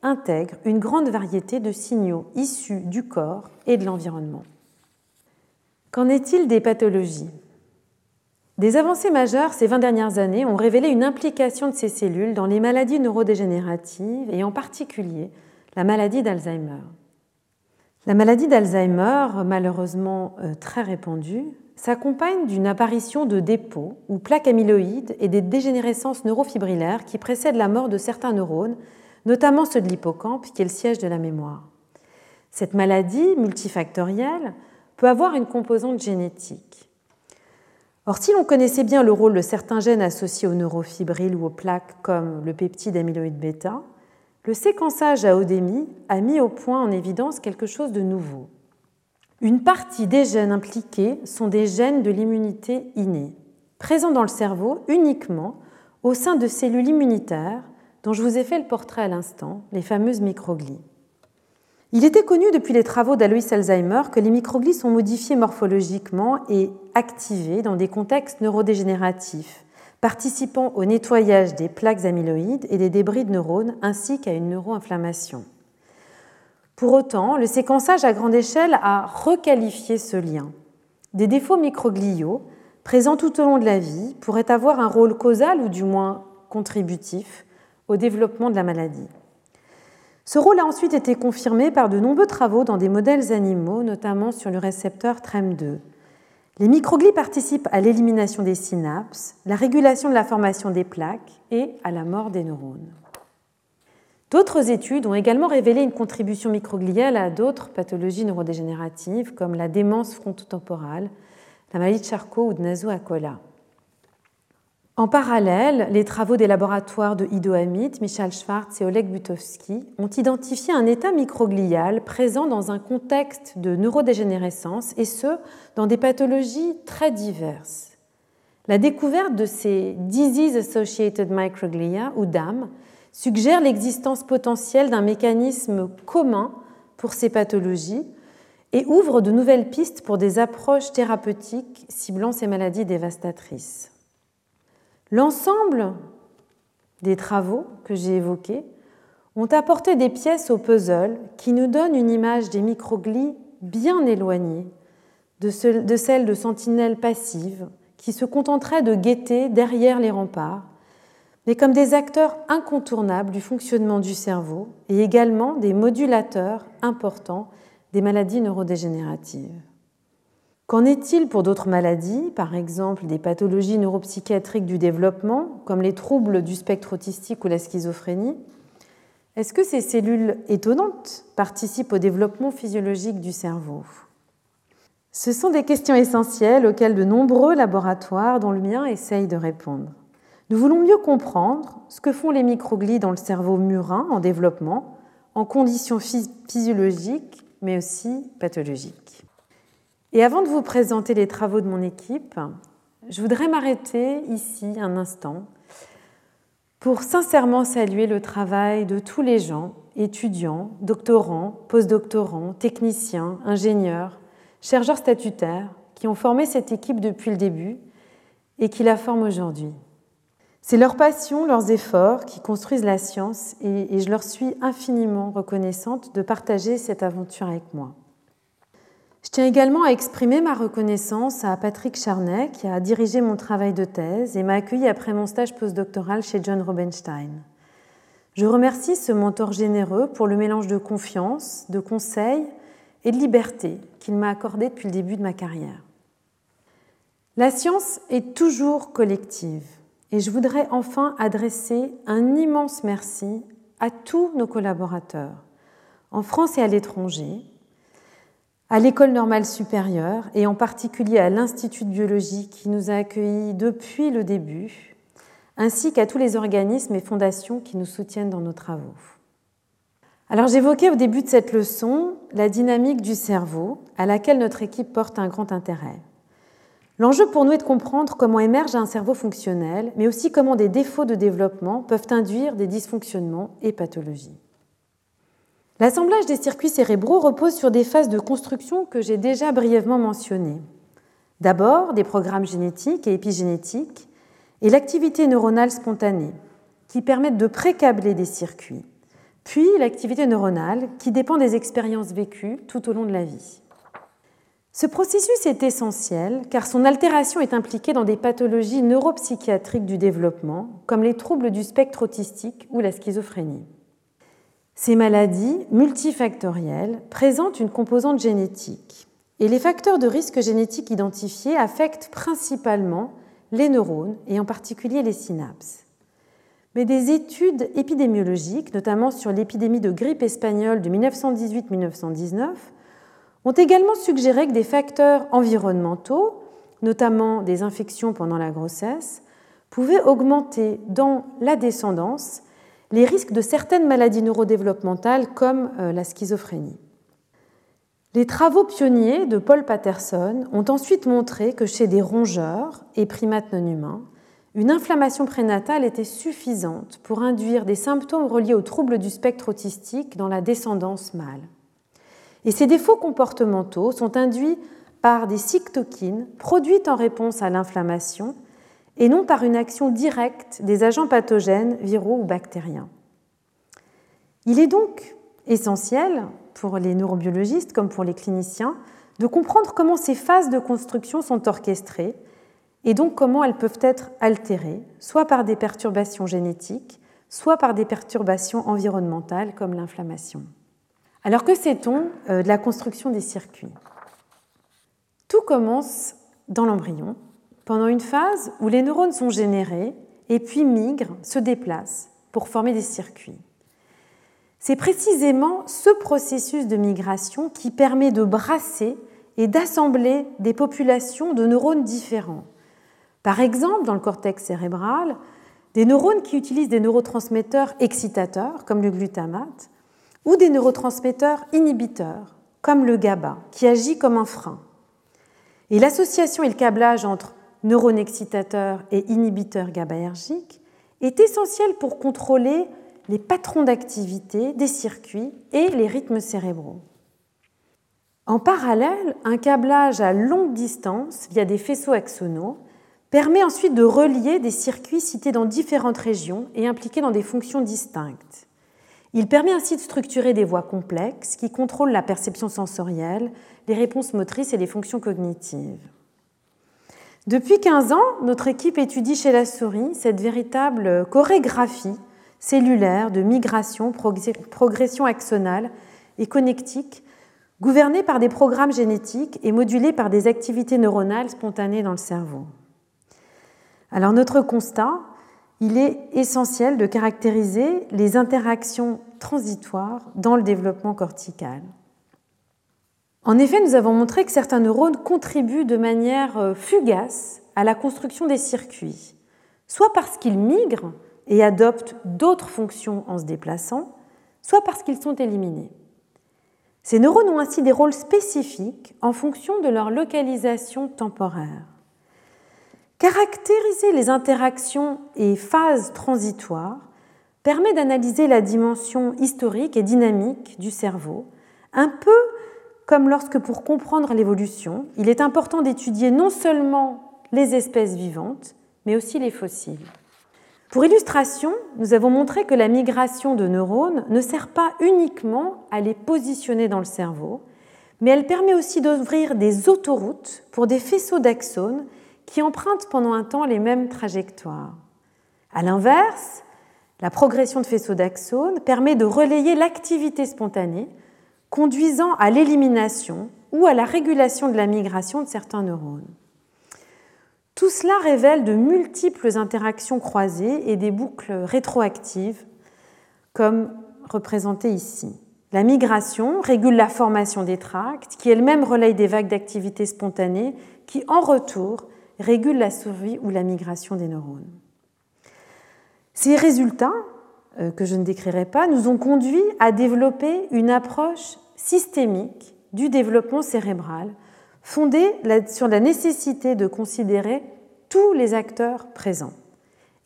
intègrent une grande variété de signaux issus du corps et de l'environnement. Qu'en est-il des pathologies? Des avancées majeures ces 20 dernières années ont révélé une implication de ces cellules dans les maladies neurodégénératives et en particulier la maladie d'Alzheimer. La maladie d'Alzheimer, malheureusement euh, très répandue, s'accompagne d'une apparition de dépôts ou plaques amyloïdes et des dégénérescences neurofibrillaires qui précèdent la mort de certains neurones, notamment ceux de l'hippocampe, qui est le siège de la mémoire. Cette maladie multifactorielle peut avoir une composante génétique. Or, si l'on connaissait bien le rôle de certains gènes associés aux neurofibrilles ou aux plaques comme le peptide amyloïde bêta, le séquençage à odémie a mis au point en évidence quelque chose de nouveau. Une partie des gènes impliqués sont des gènes de l'immunité innée, présents dans le cerveau uniquement au sein de cellules immunitaires dont je vous ai fait le portrait à l'instant, les fameuses microglies. Il était connu depuis les travaux d'Alois Alzheimer que les microglies sont modifiées morphologiquement et activées dans des contextes neurodégénératifs, participant au nettoyage des plaques amyloïdes et des débris de neurones ainsi qu'à une neuroinflammation. Pour autant, le séquençage à grande échelle a requalifié ce lien. Des défauts microgliaux, présents tout au long de la vie, pourraient avoir un rôle causal ou du moins contributif au développement de la maladie. Ce rôle a ensuite été confirmé par de nombreux travaux dans des modèles animaux, notamment sur le récepteur TREM2. Les microglies participent à l'élimination des synapses, la régulation de la formation des plaques et à la mort des neurones. D'autres études ont également révélé une contribution microgliale à d'autres pathologies neurodégénératives comme la démence frontotemporale, la maladie de Charcot ou de Nasu-Akola. En parallèle, les travaux des laboratoires de Ido Amit, Michal Schwartz et Oleg Butovsky ont identifié un état microglial présent dans un contexte de neurodégénérescence et ce, dans des pathologies très diverses. La découverte de ces Disease Associated Microglia, ou DAM, suggère l'existence potentielle d'un mécanisme commun pour ces pathologies et ouvre de nouvelles pistes pour des approches thérapeutiques ciblant ces maladies dévastatrices. L'ensemble des travaux que j'ai évoqués ont apporté des pièces au puzzle qui nous donnent une image des microglies bien éloignée de celle de sentinelles passives qui se contenteraient de guetter derrière les remparts, mais comme des acteurs incontournables du fonctionnement du cerveau et également des modulateurs importants des maladies neurodégénératives. Qu'en est-il pour d'autres maladies, par exemple des pathologies neuropsychiatriques du développement, comme les troubles du spectre autistique ou la schizophrénie? Est-ce que ces cellules étonnantes participent au développement physiologique du cerveau? Ce sont des questions essentielles auxquelles de nombreux laboratoires, dont le mien, essayent de répondre. Nous voulons mieux comprendre ce que font les microglies dans le cerveau murin en développement, en conditions physiologiques, mais aussi pathologiques. Et avant de vous présenter les travaux de mon équipe, je voudrais m'arrêter ici un instant pour sincèrement saluer le travail de tous les gens, étudiants, doctorants, postdoctorants, techniciens, ingénieurs, chercheurs statutaires, qui ont formé cette équipe depuis le début et qui la forment aujourd'hui. C'est leur passion, leurs efforts qui construisent la science et, je leur suis infiniment reconnaissante de partager cette aventure avec moi. Je tiens également à exprimer ma reconnaissance à Patrick Charnet, qui a dirigé mon travail de thèse et m'a accueilli après mon stage postdoctoral chez John Rubenstein. Je remercie ce mentor généreux pour le mélange de confiance, de conseils et de liberté qu'il m'a accordé depuis le début de ma carrière. La science est toujours collective et je voudrais enfin adresser un immense merci à tous nos collaborateurs, en France et à l'étranger, à l'École normale supérieure et en particulier à l'Institut de biologie qui nous a accueillis depuis le début, ainsi qu'à tous les organismes et fondations qui nous soutiennent dans nos travaux. Alors j'évoquais au début de cette leçon la dynamique du cerveau à laquelle notre équipe porte un grand intérêt. L'enjeu pour nous est de comprendre comment émerge un cerveau fonctionnel, mais aussi comment des défauts de développement peuvent induire des dysfonctionnements et pathologies. L'assemblage des circuits cérébraux repose sur des phases de construction que j'ai déjà brièvement mentionnées. D'abord, des programmes génétiques et épigénétiques et l'activité neuronale spontanée, qui permettent de précabler des circuits, puis l'activité neuronale, qui dépend des expériences vécues tout au long de la vie. Ce processus est essentiel car son altération est impliquée dans des pathologies neuropsychiatriques du développement, comme les troubles du spectre autistique ou la schizophrénie. Ces maladies multifactorielles présentent une composante génétique et les facteurs de risque génétique identifiés affectent principalement les neurones et en particulier les synapses. Mais des études épidémiologiques, notamment sur l'épidémie de grippe espagnole de 1918-1919, ont également suggéré que des facteurs environnementaux, notamment des infections pendant la grossesse, pouvaient augmenter dans la descendance les risques de certaines maladies neurodéveloppementales comme euh, la schizophrénie. Les travaux pionniers de Paul Patterson ont ensuite montré que chez des rongeurs et primates non humains, une inflammation prénatale était suffisante pour induire des symptômes reliés aux troubles du spectre autistique dans la descendance mâle. Et ces défauts comportementaux sont induits par des cytokines produites en réponse à l'inflammation et non par une action directe des agents pathogènes, viraux ou bactériens. Il est donc essentiel pour les neurobiologistes comme pour les cliniciens de comprendre comment ces phases de construction sont orchestrées et donc comment elles peuvent être altérées, soit par des perturbations génétiques, soit par des perturbations environnementales comme l'inflammation. Alors que sait-on euh, de la construction des circuits? Tout commence dans l'embryon, pendant une phase où les neurones sont générés et puis migrent, se déplacent pour former des circuits. C'est précisément ce processus de migration qui permet de brasser et d'assembler des populations de neurones différents. Par exemple, dans le cortex cérébral, des neurones qui utilisent des neurotransmetteurs excitateurs, comme le glutamate, ou des neurotransmetteurs inhibiteurs, comme le GABA, qui agit comme un frein. Et l'association et le câblage entre neurones excitateurs et inhibiteurs GABAergiques est essentiel pour contrôler les patrons d'activité des circuits et les rythmes cérébraux. En parallèle, un câblage à longue distance via des faisceaux axonaux permet ensuite de relier des circuits cités dans différentes régions et impliqués dans des fonctions distinctes. Il permet ainsi de structurer des voies complexes qui contrôlent la perception sensorielle, les réponses motrices et les fonctions cognitives. Depuis 15 ans, notre équipe étudie chez la souris cette véritable chorégraphie cellulaire de migration, progression axonale et connectique, gouvernée par des programmes génétiques et modulée par des activités neuronales spontanées dans le cerveau. Alors notre constat, il est essentiel de caractériser les interactions transitoires dans le développement cortical. En effet, nous avons montré que certains neurones contribuent de manière euh, fugace à la construction des circuits, soit parce qu'ils migrent et adoptent d'autres fonctions en se déplaçant, soit parce qu'ils sont éliminés. Ces neurones ont ainsi des rôles spécifiques en fonction de leur localisation temporaire. Caractériser les interactions et phases transitoires permet d'analyser la dimension historique et dynamique du cerveau, un peu comme lorsque pour comprendre l'évolution, il est important d'étudier non seulement les espèces vivantes, mais aussi les fossiles. Pour illustration, nous avons montré que la migration de neurones ne sert pas uniquement à les positionner dans le cerveau, mais elle permet aussi d'ouvrir des autoroutes pour des faisceaux d'axones qui empruntent pendant un temps les mêmes trajectoires. A l'inverse, la progression de faisceaux d'axones permet de relayer l'activité spontanée, conduisant à l'élimination ou à la régulation de la migration de certains neurones. Tout cela révèle de multiples interactions croisées et des boucles rétroactives, comme représentées ici. La migration régule la formation des tracts, qui elle-même relaye des vagues d'activité spontanée, qui en retour régule la survie ou la migration des neurones. Ces résultats, euh, que je ne décrirai pas, nous ont conduit à développer une approche systémique du développement cérébral fondée sur la nécessité de considérer tous les acteurs présents.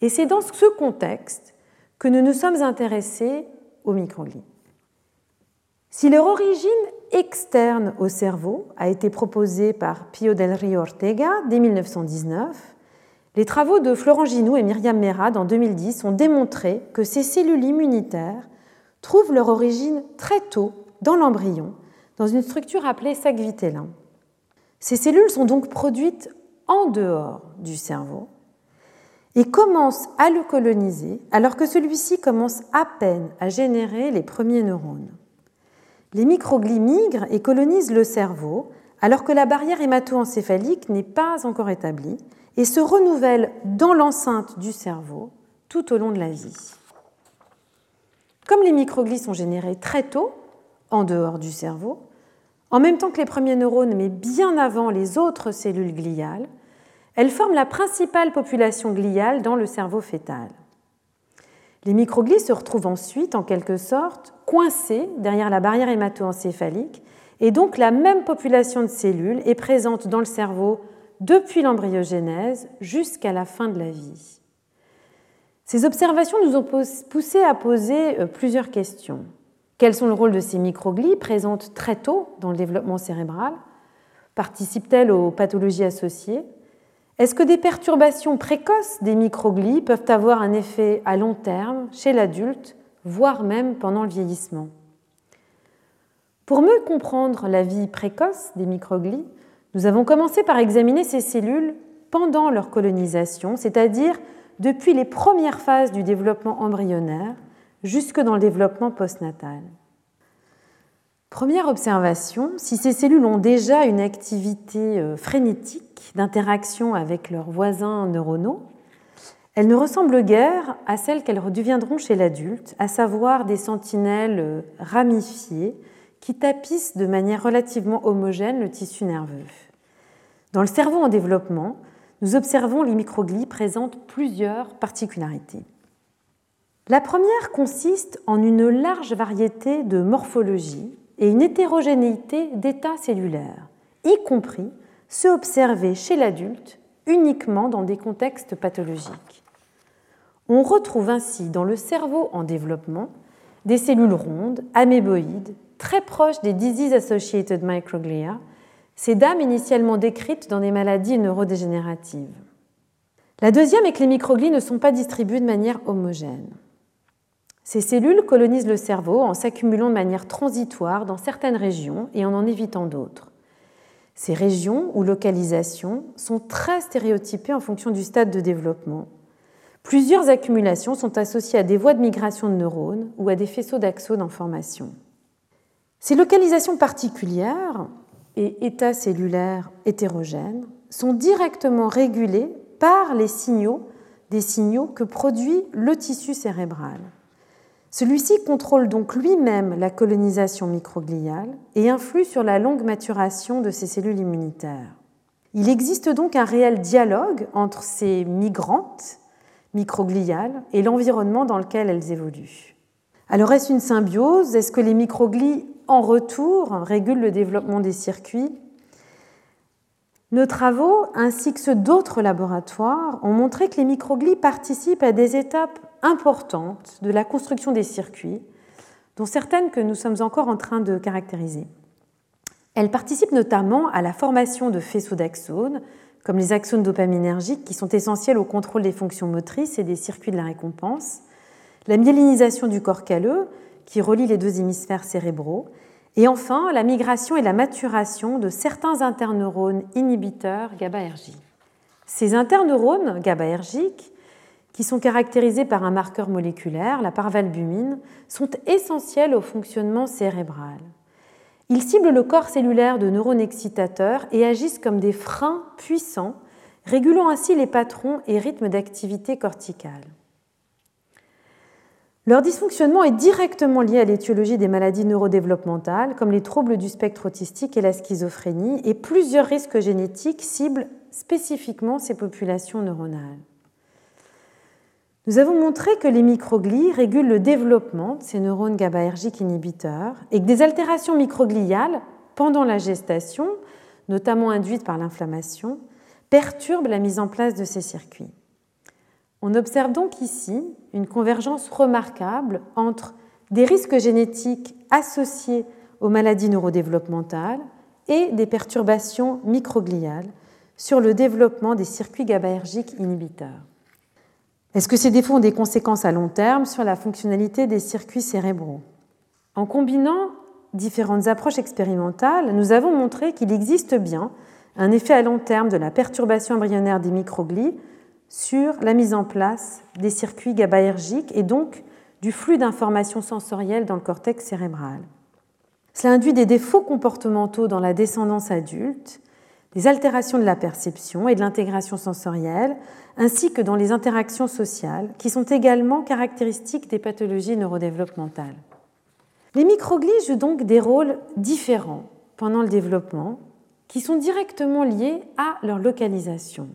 Et c'est dans ce contexte que nous nous sommes intéressés aux microglies. Si leur origine externe au cerveau a été proposée par Pio del Rio Ortega dès 1919, les travaux de Florent Ginoux et Myriam Merad en 2010 ont démontré que ces cellules immunitaires trouvent leur origine très tôt dans l'embryon, dans une structure appelée sac vitellin. Ces cellules sont donc produites en dehors du cerveau et commencent à le coloniser alors que celui-ci commence à peine à générer les premiers neurones les microglies migrent et colonisent le cerveau alors que la barrière hémato-encéphalique n'est pas encore établie et se renouvelle dans l'enceinte du cerveau tout au long de la vie. Comme les microglies sont générés très tôt, en dehors du cerveau, en même temps que les premiers neurones, mais bien avant les autres cellules gliales, elles forment la principale population gliale dans le cerveau fœtal. Les microglies se retrouvent ensuite, en quelque sorte, coincées derrière la barrière hémato-encéphalique, et donc la même population de cellules est présente dans le cerveau depuis l'embryogénèse jusqu'à la fin de la vie. Ces observations nous ont poussé à poser euh, plusieurs questions. Quels sont le rôle de ces microglies présentes très tôt dans le développement cérébral? Participent-elles aux pathologies associées? Est-ce que des perturbations précoces des microglies peuvent avoir un effet à long terme chez l'adulte, voire même pendant le vieillissement? Pour mieux comprendre la vie précoce des microglies, nous avons commencé par examiner ces cellules pendant leur colonisation, c'est-à-dire depuis les premières phases du développement embryonnaire jusque dans le développement postnatal. Première observation, si ces cellules ont déjà une activité euh, frénétique d'interaction avec leurs voisins neuronaux, elles ne ressemblent guère à celles qu'elles deviendront chez l'adulte, à savoir des sentinelles euh, ramifiées qui tapissent de manière relativement homogène le tissu nerveux. Dans le cerveau en développement, nous observons les microglies présentent plusieurs particularités. La première consiste en une large variété de morphologies et une hétérogénéité d'états cellulaires, y compris ceux observés chez l'adulte uniquement dans des contextes pathologiques. On retrouve ainsi dans le cerveau en développement des cellules rondes, améboïdes, très proches des disease associated microglia, ces dames initialement décrites dans des maladies neurodégénératives. La deuxième est que les microglies ne sont pas distribuées de manière homogène. Ces cellules colonisent le cerveau en s'accumulant de manière transitoire dans certaines régions et en en évitant d'autres. Ces régions ou localisations sont très stéréotypées en fonction du stade de développement. Plusieurs accumulations sont associées à des voies de migration de neurones ou à des faisceaux d'axones en formation. Ces localisations particulières et états cellulaires hétérogènes sont directement régulés par les signaux, des signaux que produit le tissu cérébral. Celui-ci contrôle donc lui-même la colonisation microgliale et influe sur la longue maturation de ces cellules immunitaires. Il existe donc un réel dialogue entre ces migrantes microgliales et l'environnement dans lequel elles évoluent. Alors est-ce une symbiose? Est-ce que les microglies en retour, régule le développement des circuits? Nos travaux, ainsi que ceux d'autres laboratoires, ont montré que les microglies participent à des étapes importantes de la construction des circuits, dont certaines que nous sommes encore en train de caractériser. Elles participent notamment à la formation de faisceaux d'axones, comme les axones dopaminergiques qui sont essentiels au contrôle des fonctions motrices et des circuits de la récompense, la myélinisation du corps calleux, qui relie les deux hémisphères cérébraux, et enfin la migration et la maturation de certains interneurones inhibiteurs GABAergiques. Ces interneurones GABAergiques, qui sont caractérisés par un marqueur moléculaire, la parvalbumine, sont essentiels au fonctionnement cérébral. Ils ciblent le corps cellulaire de neurones excitateurs et agissent comme des freins puissants, régulant ainsi les patrons et rythmes d'activité corticale. Leur dysfonctionnement est directement lié à l'étiologie des maladies neurodéveloppementales, comme les troubles du spectre autistique et la schizophrénie, et plusieurs risques génétiques ciblent spécifiquement ces populations neuronales. Nous avons montré que les microglies régulent le développement de ces neurones GABAergiques inhibiteurs et que des altérations microgliales pendant la gestation, notamment induites par l'inflammation, perturbent la mise en place de ces circuits. On observe donc ici une convergence remarquable entre des risques génétiques associés aux maladies neurodéveloppementales et des perturbations microgliales sur le développement des circuits GABAergiques inhibiteurs. Est-ce que ces défauts ont des conséquences à long terme sur la fonctionnalité des circuits cérébraux? En combinant différentes approches expérimentales, nous avons montré qu'il existe bien un effet à long terme de la perturbation embryonnaire des microglies sur la mise en place des circuits GABAergiques et donc du flux d'informations sensorielles dans le cortex cérébral. Cela induit des défauts comportementaux dans la descendance adulte, des altérations de la perception et de l'intégration sensorielle, ainsi que dans les interactions sociales, qui sont également caractéristiques des pathologies neurodéveloppementales. Les microglies jouent donc des rôles différents pendant le développement, qui sont directement liés à leur localisation.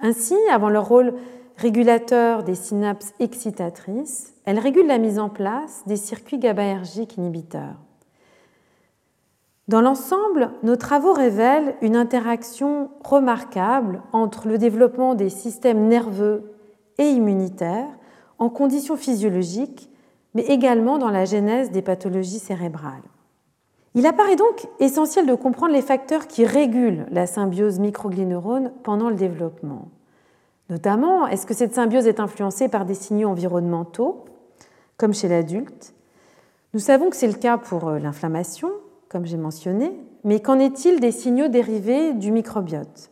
Ainsi, avant leur rôle régulateur des synapses excitatrices, elles régulent la mise en place des circuits GABAergiques inhibiteurs. Dans l'ensemble, nos travaux révèlent une interaction remarquable entre le développement des systèmes nerveux et immunitaires en conditions physiologiques, mais également dans la genèse des pathologies cérébrales. Il apparaît donc essentiel de comprendre les facteurs qui régulent la symbiose microglie-neurone pendant le développement. Notamment, est-ce que cette symbiose est influencée par des signaux environnementaux, comme chez l'adulte? Nous savons que c'est le cas pour euh, l'inflammation, comme j'ai mentionné, mais qu'en est-il des signaux dérivés du microbiote?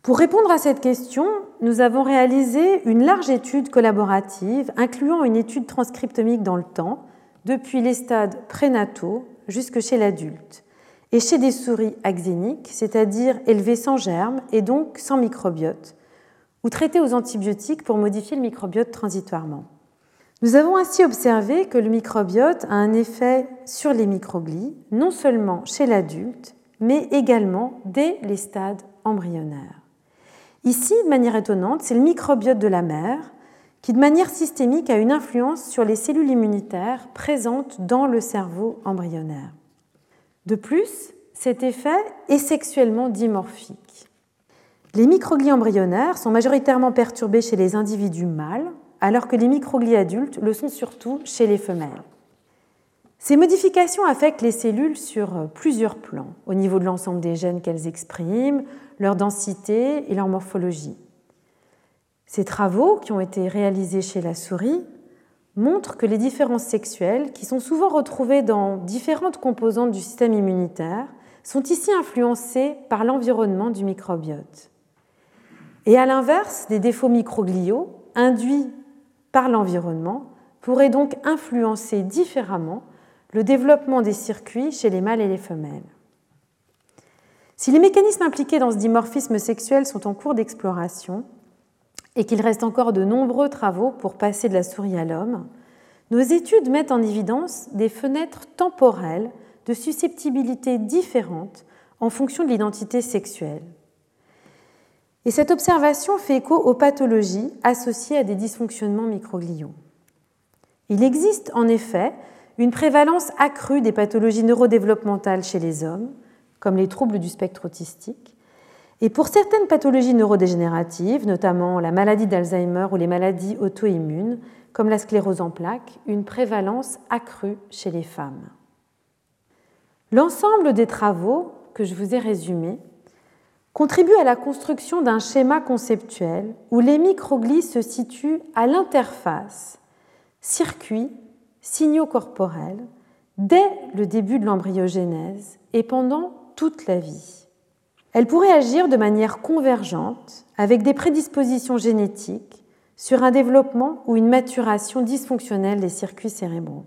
Pour répondre à cette question, nous avons réalisé une large étude collaborative incluant une étude transcriptomique dans le temps, depuis les stades prénataux jusque chez l'adulte, et chez des souris axéniques, c'est-à-dire élevées sans germes et donc sans microbiote, ou traitées aux antibiotiques pour modifier le microbiote transitoirement. Nous avons ainsi observé que le microbiote a un effet sur les microglies, non seulement chez l'adulte, mais également dès les stades embryonnaires. Ici, de manière étonnante, c'est le microbiote de la mère qui, de manière systémique, a une influence sur les cellules immunitaires présentes dans le cerveau embryonnaire. De plus, cet effet est sexuellement dimorphique. Les microglies embryonnaires sont majoritairement perturbés chez les individus mâles, alors que les microglies adultes le sont surtout chez les femelles. Ces modifications affectent les cellules sur plusieurs plans, au niveau de l'ensemble des gènes qu'elles expriment, leur densité et leur morphologie. Ces travaux, qui ont été réalisés chez la souris, montrent que les différences sexuelles, qui sont souvent retrouvées dans différentes composantes du système immunitaire, sont ici influencées par l'environnement du microbiote. Et à l'inverse, des défauts microgliaux induits par l'environnement pourrait donc influencer différemment le développement des circuits chez les mâles et les femelles. Si les mécanismes impliqués dans ce dimorphisme sexuel sont en cours d'exploration et qu'il reste encore de nombreux travaux pour passer de la souris à l'homme, nos études mettent en évidence des fenêtres temporelles de susceptibilité différentes en fonction de l'identité sexuelle. Et cette observation fait écho aux pathologies associées à des dysfonctionnements microgliaux. Il existe en effet une prévalence accrue des pathologies neurodéveloppementales chez les hommes, comme les troubles du spectre autistique, et pour certaines pathologies neurodégénératives, notamment la maladie d'Alzheimer ou les maladies auto-immunes, comme la sclérose en plaques, une prévalence accrue chez les femmes. L'ensemble des travaux que je vous ai résumés contribue à la construction d'un schéma conceptuel où les microglies se situent à l'interface circuits, signaux corporels, dès le début de l'embryogénèse et pendant toute la vie. Elles pourraient agir de manière convergente avec des prédispositions génétiques sur un développement ou une maturation dysfonctionnelle des circuits cérébraux.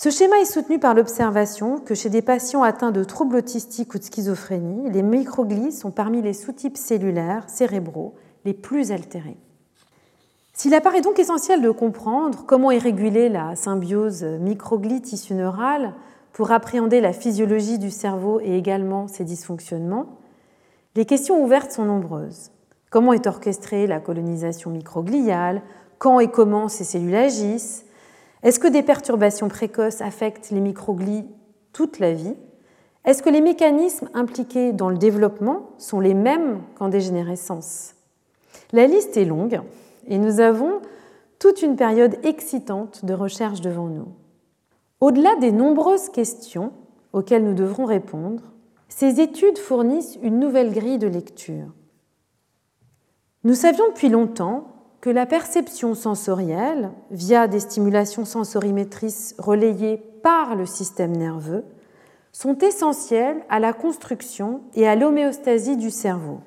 Ce schéma est soutenu par l'observation que chez des patients atteints de troubles autistiques ou de schizophrénie, les microglies sont parmi les sous-types cellulaires cérébraux les plus altérés. S'il apparaît donc essentiel de comprendre comment est régulée la symbiose microglie-tissu neural pour appréhender la physiologie du cerveau et également ses dysfonctionnements, les questions ouvertes sont nombreuses. Comment est orchestrée la colonisation microgliale? Quand et comment ces cellules agissent? Est-ce que des perturbations précoces affectent les microglies toute la vie? Est-ce que les mécanismes impliqués dans le développement sont les mêmes qu'en dégénérescence La liste est longue et nous avons toute une période excitante de recherche devant nous. Au-delà des nombreuses questions auxquelles nous devrons répondre, ces études fournissent une nouvelle grille de lecture. Nous savions depuis longtemps que la perception sensorielle, via des stimulations sensorimétrices relayées par le système nerveux, sont essentielles à la construction et à l'homéostasie du cerveau,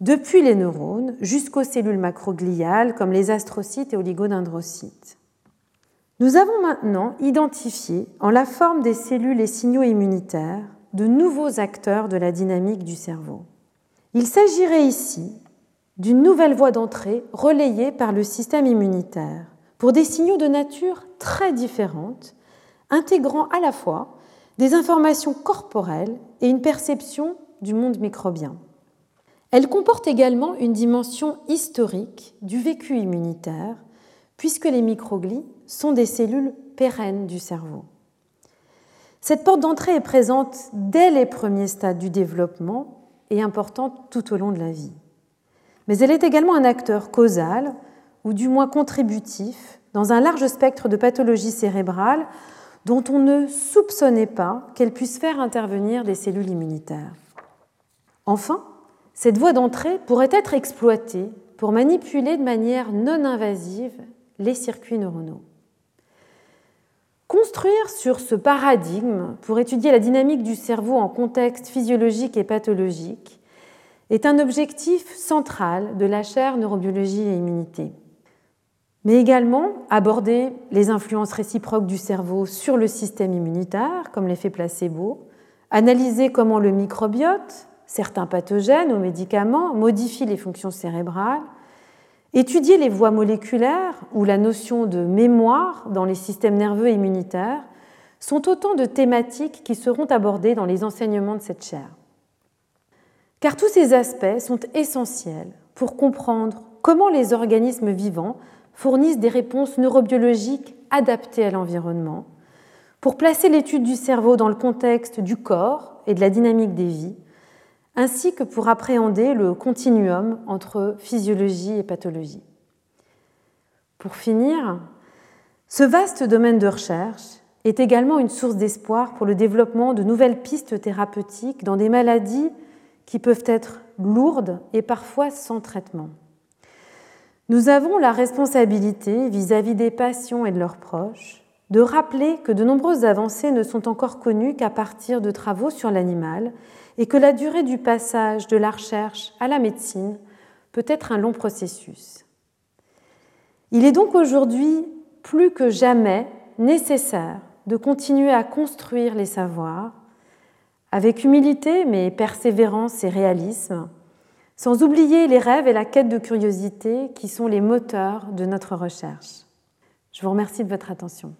depuis les neurones jusqu'aux cellules macrogliales comme les astrocytes et oligodendrocytes. Nous avons maintenant identifié, en la forme des cellules et signaux immunitaires, de nouveaux acteurs de la dynamique du cerveau. Il s'agirait ici d'une nouvelle voie d'entrée relayée par le système immunitaire pour des signaux de nature très différente, intégrant à la fois des informations corporelles et une perception du monde microbien. Elle comporte également une dimension historique du vécu immunitaire, puisque les microglies sont des cellules pérennes du cerveau. Cette porte d'entrée est présente dès les premiers stades du développement et importante tout au long de la vie. Mais elle est également un acteur causal, ou du moins contributif, dans un large spectre de pathologies cérébrales dont on ne soupçonnait pas qu'elles puissent faire intervenir des cellules immunitaires. Enfin, cette voie d'entrée pourrait être exploitée pour manipuler de manière non invasive les circuits neuronaux. Construire sur ce paradigme pour étudier la dynamique du cerveau en contexte physiologique et pathologique est un objectif central de la chaire neurobiologie et immunité. Mais également aborder les influences réciproques du cerveau sur le système immunitaire, comme l'effet placebo, analyser comment le microbiote, certains pathogènes ou médicaments modifient les fonctions cérébrales, Étudier les voies moléculaires ou la notion de mémoire dans les systèmes nerveux et immunitaires sont autant de thématiques qui seront abordées dans les enseignements de cette chaire. Car tous ces aspects sont essentiels pour comprendre comment les organismes vivants fournissent des réponses neurobiologiques adaptées à l'environnement, pour placer l'étude du cerveau dans le contexte du corps et de la dynamique des vies, ainsi que pour appréhender le continuum entre physiologie et pathologie. Pour finir, ce vaste domaine de recherche est également une source d'espoir pour le développement de nouvelles pistes thérapeutiques dans des maladies qui peuvent être lourdes et parfois sans traitement. Nous avons la responsabilité vis-à-vis des patients et de leurs proches de rappeler que de nombreuses avancées ne sont encore connues qu'à partir de travaux sur l'animal et que la durée du passage de la recherche à la médecine peut être un long processus. Il est donc aujourd'hui plus que jamais nécessaire de continuer à construire les savoirs avec humilité mais persévérance et réalisme, sans oublier les rêves et la quête de curiosité qui sont les moteurs de notre recherche. Je vous remercie de votre attention.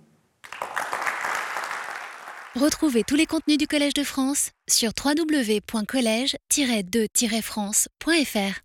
Retrouvez tous les contenus du Collège de France sur www.colège-2-france.fr.